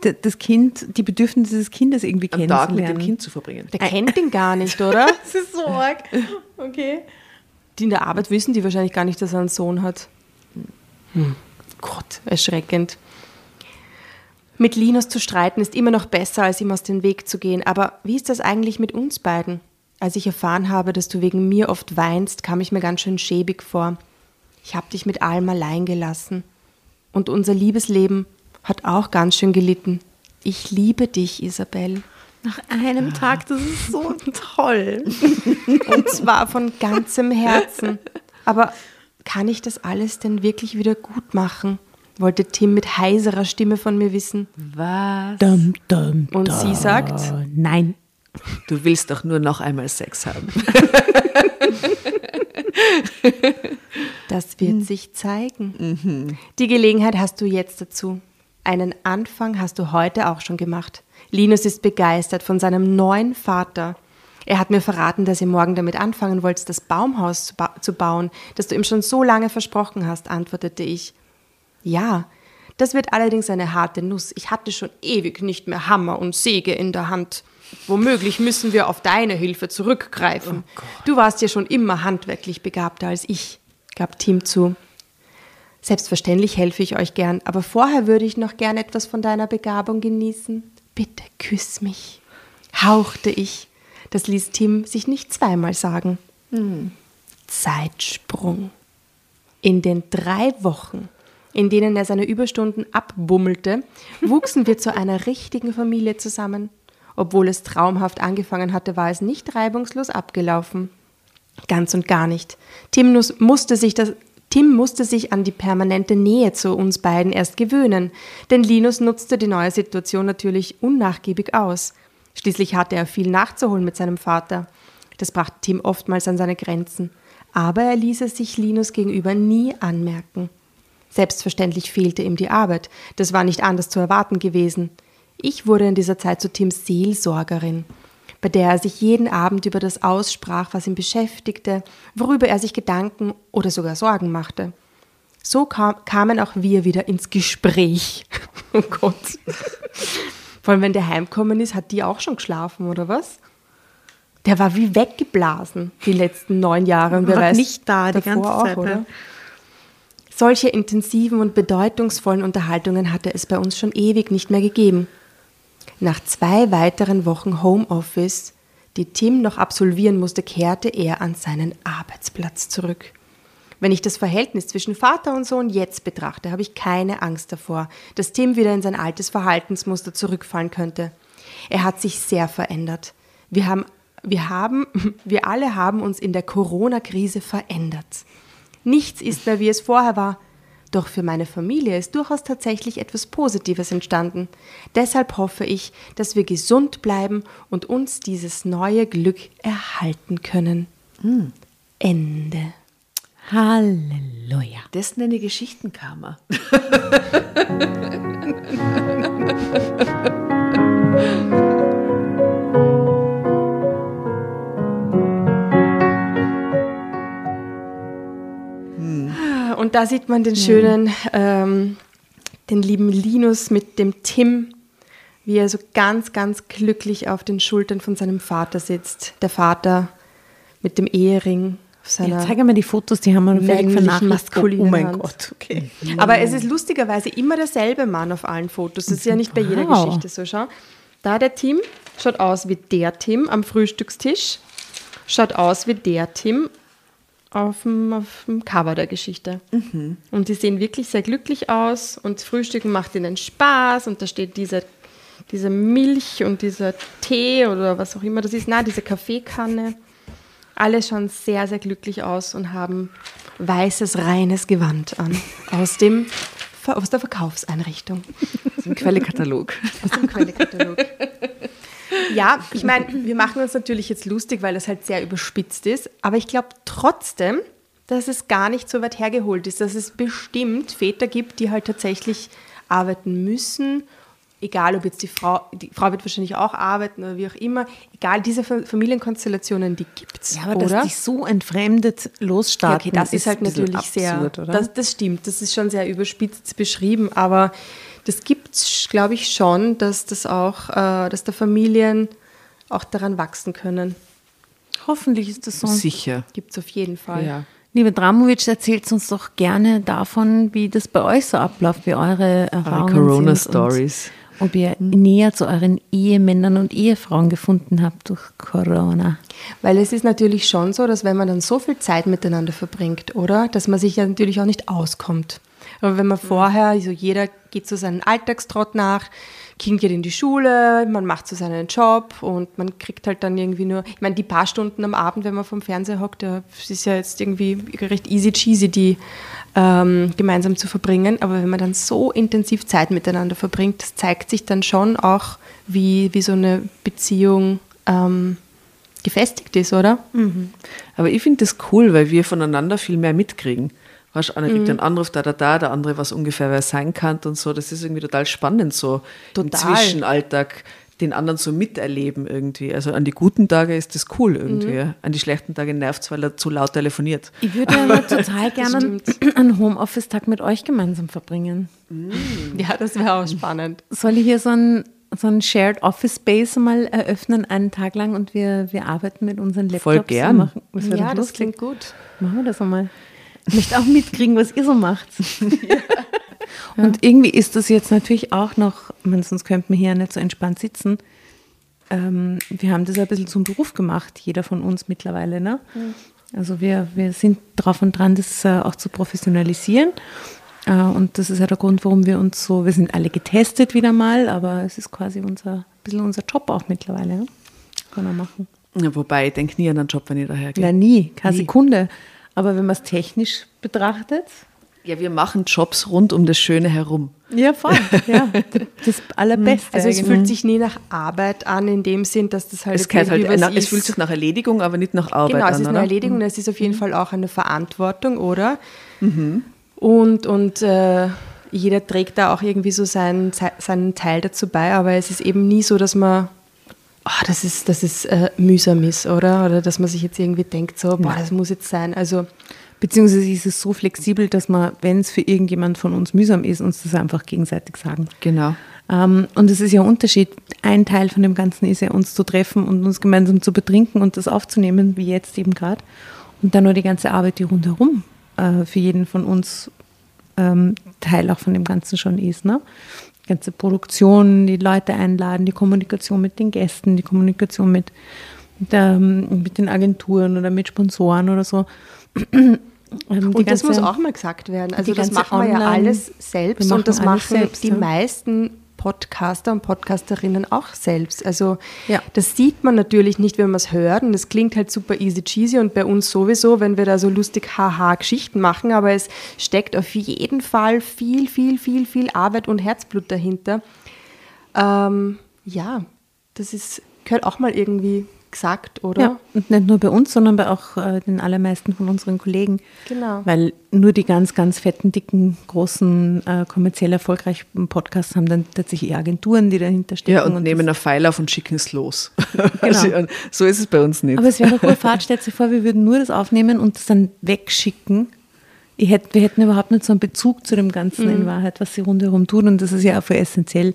das Kind, die Bedürfnisse des Kindes irgendwie Einen kennenzulernen. Tag mit dem Kind zu verbringen. Der kennt ihn gar nicht, oder? [LAUGHS] das ist so arg. Okay. Die in der Arbeit wissen die wahrscheinlich gar nicht, dass er einen Sohn hat. Hm. Gott, erschreckend. Mit Linus zu streiten ist immer noch besser, als ihm aus dem Weg zu gehen. Aber wie ist das eigentlich mit uns beiden? Als ich erfahren habe, dass du wegen mir oft weinst, kam ich mir ganz schön schäbig vor. Ich habe dich mit allem allein gelassen. Und unser Liebesleben hat auch ganz schön gelitten. Ich liebe dich, Isabel. Nach einem Tag, das ist so toll. [LAUGHS] Und zwar von ganzem Herzen. Aber kann ich das alles denn wirklich wieder gut machen? wollte Tim mit heiserer Stimme von mir wissen. Was? Dum, dum, Und sie sagt, nein. Du willst doch nur noch einmal Sex haben. das wird sich zeigen. Mhm. Die Gelegenheit hast du jetzt dazu. Einen Anfang hast du heute auch schon gemacht. Linus ist begeistert von seinem neuen Vater. Er hat mir verraten, dass ihr morgen damit anfangen wollt, das Baumhaus zu, ba zu bauen, das du ihm schon so lange versprochen hast, antwortete ich. Ja, das wird allerdings eine harte Nuss. Ich hatte schon ewig nicht mehr Hammer und Säge in der Hand. Womöglich müssen wir auf deine Hilfe zurückgreifen. Oh du warst ja schon immer handwerklich begabter als ich, gab Tim zu. Selbstverständlich helfe ich euch gern, aber vorher würde ich noch gern etwas von deiner Begabung genießen. Bitte küss mich, hauchte ich. Das ließ Tim sich nicht zweimal sagen. Hm. Zeitsprung. In den drei Wochen, in denen er seine Überstunden abbummelte, [LAUGHS] wuchsen wir zu einer richtigen Familie zusammen. Obwohl es traumhaft angefangen hatte, war es nicht reibungslos abgelaufen. Ganz und gar nicht. Tim musste sich das Tim musste sich an die permanente Nähe zu uns beiden erst gewöhnen, denn Linus nutzte die neue Situation natürlich unnachgiebig aus. Schließlich hatte er viel nachzuholen mit seinem Vater. Das brachte Tim oftmals an seine Grenzen. Aber er ließ es sich Linus gegenüber nie anmerken. Selbstverständlich fehlte ihm die Arbeit. Das war nicht anders zu erwarten gewesen. Ich wurde in dieser Zeit zu Tims Seelsorgerin, bei der er sich jeden Abend über das aussprach, was ihn beschäftigte, worüber er sich Gedanken oder sogar Sorgen machte. So kam, kamen auch wir wieder ins Gespräch. [LAUGHS] oh Gott. Vor allem, wenn der heimkommen ist, hat die auch schon geschlafen, oder was? Der war wie weggeblasen die letzten neun Jahre. Und wer weiß, nicht da die ganze auch, Zeit. Oder? Solche intensiven und bedeutungsvollen Unterhaltungen hatte es bei uns schon ewig nicht mehr gegeben. Nach zwei weiteren Wochen Homeoffice, die Tim noch absolvieren musste, kehrte er an seinen Arbeitsplatz zurück. Wenn ich das Verhältnis zwischen Vater und Sohn jetzt betrachte, habe ich keine Angst davor, dass Tim wieder in sein altes Verhaltensmuster zurückfallen könnte. Er hat sich sehr verändert. Wir haben, wir haben, [LAUGHS] wir alle haben uns in der Corona-Krise verändert. Nichts ist mehr, wie es vorher war. Doch für meine Familie ist durchaus tatsächlich etwas Positives entstanden. Deshalb hoffe ich, dass wir gesund bleiben und uns dieses neue Glück erhalten können. Hm. Ende. Halleluja. Das nenne ich [LAUGHS] Und da sieht man den schönen, ähm, den lieben Linus mit dem Tim, wie er so ganz, ganz glücklich auf den Schultern von seinem Vater sitzt. Der Vater mit dem Ehering seiner. Ja, zeig mir die Fotos, die haben wir völlig vernachlässigt. Oh mein Hand. Gott, okay. Aber es ist lustigerweise immer derselbe Mann auf allen Fotos. Das ist ja nicht bei jeder Wow. Geschichte so. Schau. Da der Tim schaut aus wie der Tim am Frühstückstisch, schaut aus wie der Tim auf dem, auf dem Cover der Geschichte. Und die sehen wirklich sehr glücklich aus und Frühstücken macht ihnen Spaß und da steht diese, diese Milch und dieser Tee oder was auch immer das ist, na, diese Kaffeekanne. Alle schauen sehr, sehr glücklich aus und haben weißes, reines Gewand an. Aus, dem, aus der Verkaufseinrichtung. Im Quellekatalog. Aus dem Quellekatalog. [LAUGHS] Ja, ich meine, wir machen uns natürlich jetzt lustig, weil das halt sehr überspitzt ist. Aber ich glaube trotzdem, dass es gar nicht so weit hergeholt ist, dass es bestimmt Väter gibt, die halt tatsächlich arbeiten müssen. Egal, ob jetzt die Frau, die Frau wird wahrscheinlich auch arbeiten oder wie auch immer. Egal, diese Fa- Familienkonstellationen, die gibt es. Ja, aber oder? dass die so entfremdet losstarten, Ja, okay, das ist, halt ein bisschen natürlich sehr, absurd, oder? Das, das stimmt, das ist schon sehr überspitzt beschrieben, aber das gibt es, glaube ich, schon, dass das auch, äh, dass da Familien auch daran wachsen können. Hoffentlich ist das so. Sicher. Gibt es auf jeden Fall. Ja. Liebe Dramovic, erzählt uns doch gerne davon, wie das bei euch so abläuft, wie eure Erfahrungen sind Corona-Stories. und Ob ihr näher zu euren Ehemännern und Ehefrauen gefunden habt durch Corona. Weil es ist natürlich schon so, dass wenn man dann so viel Zeit miteinander verbringt, oder? Dass man sich ja natürlich auch nicht auskommt. Aber wenn man vorher, also jeder geht so seinen Alltagstrott nach, Kind geht in die Schule, man macht so seinen Job und man kriegt halt dann irgendwie nur, ich meine, die paar Stunden am Abend, wenn man vom Fernseher hockt, ja, es ist ja jetzt irgendwie recht easy cheesy, die ähm, gemeinsam zu verbringen. Aber wenn man dann so intensiv Zeit miteinander verbringt, das zeigt sich dann schon auch, wie, wie so eine Beziehung ähm, gefestigt ist, oder? Aber ich finde das cool, weil wir voneinander viel mehr mitkriegen. Weißt, einer Mhm. kriegt einen Anruf da, da, da, der andere, was ungefähr wer sein kann und so. Das ist irgendwie total spannend, so im Total. Zwischenalltag den anderen so miterleben irgendwie. Also an die guten Tage ist das cool irgendwie. Mhm. ja. An die schlechten Tage nervt es, weil er zu laut telefoniert. Ich würde aber [LAUGHS] total gerne einen Homeoffice-Tag mit euch gemeinsam verbringen. Ja, das wäre auch spannend. Soll ich hier so ein, so ein Shared Office Space mal eröffnen, einen Tag lang und wir, wir arbeiten mit unseren Laptops? Voll gern. machen- Ja, das klingt gut. Machen wir das einmal. Ich möchte auch mitkriegen, was ihr so macht. [LAUGHS] Und irgendwie ist das jetzt natürlich auch noch, meine, sonst könnten wir hier ja nicht so entspannt sitzen. Ähm, wir haben das ja ein bisschen zum Beruf gemacht, jeder von uns mittlerweile. Ne? Also wir, wir sind drauf und dran, das äh, auch zu professionalisieren. Äh, und das ist ja der Grund, warum wir uns so, wir sind alle getestet wieder mal, aber es ist quasi unser, ein bisschen unser Job auch mittlerweile. Ne? Kann man machen. Ja, wobei, ich denke nie an einen Job, wenn ich dahergehe. Ja, nie, keine Nie. Sekunde. Aber wenn man es technisch betrachtet, Ja, wir machen Jobs rund um das Schöne herum. ja, voll. Ja, das Allerbeste. Also es fühlt sich nie nach Arbeit an, in dem Sinn, dass das halt Es, halt, nach, es fühlt sich nach Erledigung, aber nicht nach Arbeit Genau, an. es ist eine oder? Erledigung, es ist auf jeden Fall auch eine Verantwortung, oder? Und, und äh, jeder trägt da auch irgendwie so seinen, seinen Teil dazu bei, aber es ist eben nie so, dass man, ah, das ist, das ist äh, mühsam ist, oder? Oder dass man sich jetzt irgendwie denkt, so, boah, das muss jetzt sein. Also Beziehungsweise ist es so flexibel, dass man, wenn es für irgendjemand von uns mühsam ist, uns das einfach gegenseitig sagen. Genau. Ähm, und es ist ja ein Unterschied. Ein Teil von dem Ganzen ist ja, uns zu treffen und uns gemeinsam zu betrinken und das aufzunehmen, wie jetzt eben gerade. Und dann nur die ganze Arbeit, die rundherum äh, für jeden von uns ähm, Teil auch von dem Ganzen schon ist. Ne? Die ganze Produktion, die Leute einladen, die Kommunikation mit den Gästen, die Kommunikation mit, mit, ähm, mit den Agenturen oder mit Sponsoren oder so. [CLEARS THROAT] Ähm, Und das ganze- muss auch mal gesagt werden. Also das machen wir ja alles selbst und das machen selbst, die ja. meisten Podcaster und Podcasterinnen auch selbst. Also Ja. das sieht man natürlich nicht, wenn man es hört und das klingt halt super easy cheesy und bei uns sowieso, wenn wir da so lustig haha Geschichten machen, aber es steckt auf jeden Fall viel, viel, viel, viel Arbeit und Herzblut dahinter. Ähm, ja, das ist, gehört auch mal irgendwie gesagt, oder? Ja, und nicht nur bei uns, sondern bei auch äh, den allermeisten von unseren Kollegen. Genau. Weil nur die ganz, ganz fetten, dicken, großen, äh, kommerziell erfolgreichen Podcasts haben dann tatsächlich eher Agenturen, die dahinter stecken. Ja, und, nehmen das, einen Pfeil auf und schicken es los. [LAUGHS] Also, und so ist es bei uns nicht. aber es wäre doch wohl Fahrt, stellt sich vor, wir würden nur das aufnehmen und das dann wegschicken ich hätte, wir hätten überhaupt nicht so einen Bezug zu dem Ganzen in Wahrheit, was sie rundherum tun. Und das ist ja auch voll essentiell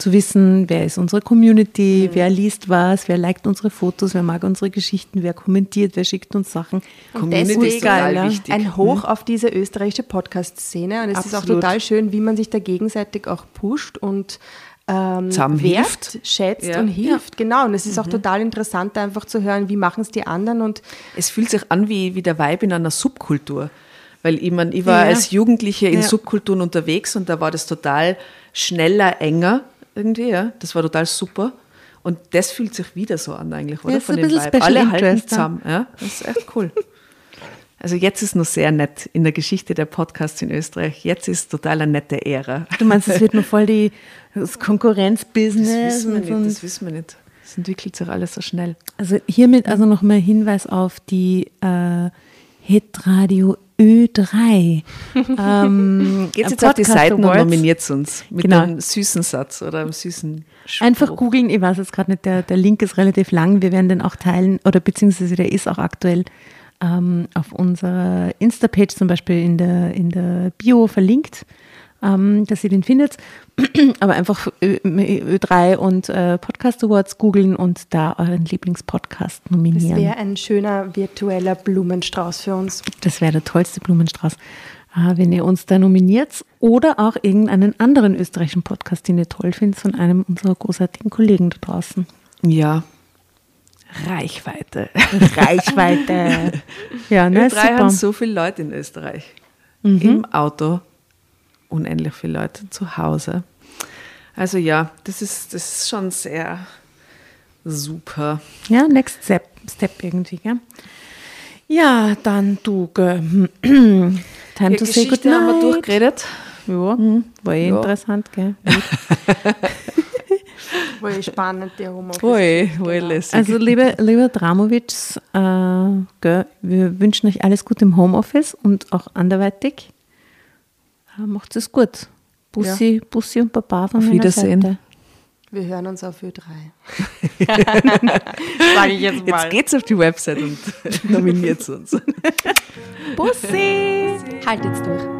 zu wissen, wer ist unsere Community, wer liest was, wer liked unsere Fotos, wer mag unsere Geschichten, wer kommentiert, wer schickt uns Sachen. Und Community ist deswegen total ja. wichtig. ein Hoch auf diese österreichische Podcast-Szene. Und es ist auch Absolut. total schön, wie man sich da gegenseitig auch pusht und ähm, wert, schätzt Ja. und hilft. Genau. Und es ist auch total interessant, einfach zu hören, wie machen es die anderen. Und Es fühlt sich an wie, wie der Vibe in einer Subkultur. Weil ich, mein, ich war Ja. als Jugendliche in Ja. Subkulturen unterwegs und da war das total schneller, enger irgendwie. Ja. Das war total super. Und das fühlt sich wieder so an eigentlich, oder? Ja, ein bisschen Special Alle halten Interest, ja. zusammen. Ja. Das ist echt cool. [LAUGHS] Also jetzt ist noch sehr nett in der Geschichte der Podcasts in Österreich. Jetzt ist total eine nette Ära. Du meinst, es wird nur voll die das [LAUGHS] Das Konkurrenzbusiness wissen wir nicht, das wissen wir nicht. Das entwickelt sich alles so schnell. Also hiermit also nochmal Hinweis auf die äh, Hitradio Ö3. [LAUGHS] ähm, Geht jetzt Podcast auf die Seiten und nominiert uns mit Genau. einem süßen Satz oder einem süßen Spruch. Einfach googeln, ich weiß jetzt gerade nicht, der, der Link ist relativ lang, wir werden den auch teilen oder beziehungsweise der ist auch aktuell ähm, auf unserer Insta-Page zum Beispiel in der, in der Bio verlinkt, ähm, dass ihr den findet. [CLEARS THROAT] Aber einfach Ö, Ö3 und äh, Podcast Awards googeln und da euren Lieblingspodcast nominieren. wäre ein schöner virtueller Blumenstrauß für uns. Das wäre der tollste Blumenstrauß, äh, wenn ihr uns da nominiert oder auch irgendeinen anderen österreichischen Podcast, den ihr toll findet, von einem unserer großartigen Kollegen da draußen. Ja. Reichweite. [LAUGHS] Reichweite. [LAUGHS] ja, ne, Wir drei haben super. so viele Leute in Österreich. Im Auto, unendlich viele Leute zu Hause. Also ja, das ist, das ist schon sehr super. Ja, next step, step irgendwie, gell? Ja, dann du, gell. [CLEARS THROAT] time Die to say Geschichte haben wir durchgeredet. Ja, war eh Ja. interessant, gell? [LAUGHS] [LAUGHS] Voll spannend, die Homeoffice. Ui, ui, lässig. Also, liebe, liebe Dramovics, äh, gell, wir wünschen euch alles Gute im Homeoffice und auch anderweitig. Macht es gut. Bussi, Bussi und Baba von Auf meiner Wiedersehen. Seite. Wir hören uns auf Ö3. [LAUGHS] Sage ich jetzt mal. Jetzt geht's auf die Website und [LAUGHS] nominiert uns. Bussi! Haltet's durch.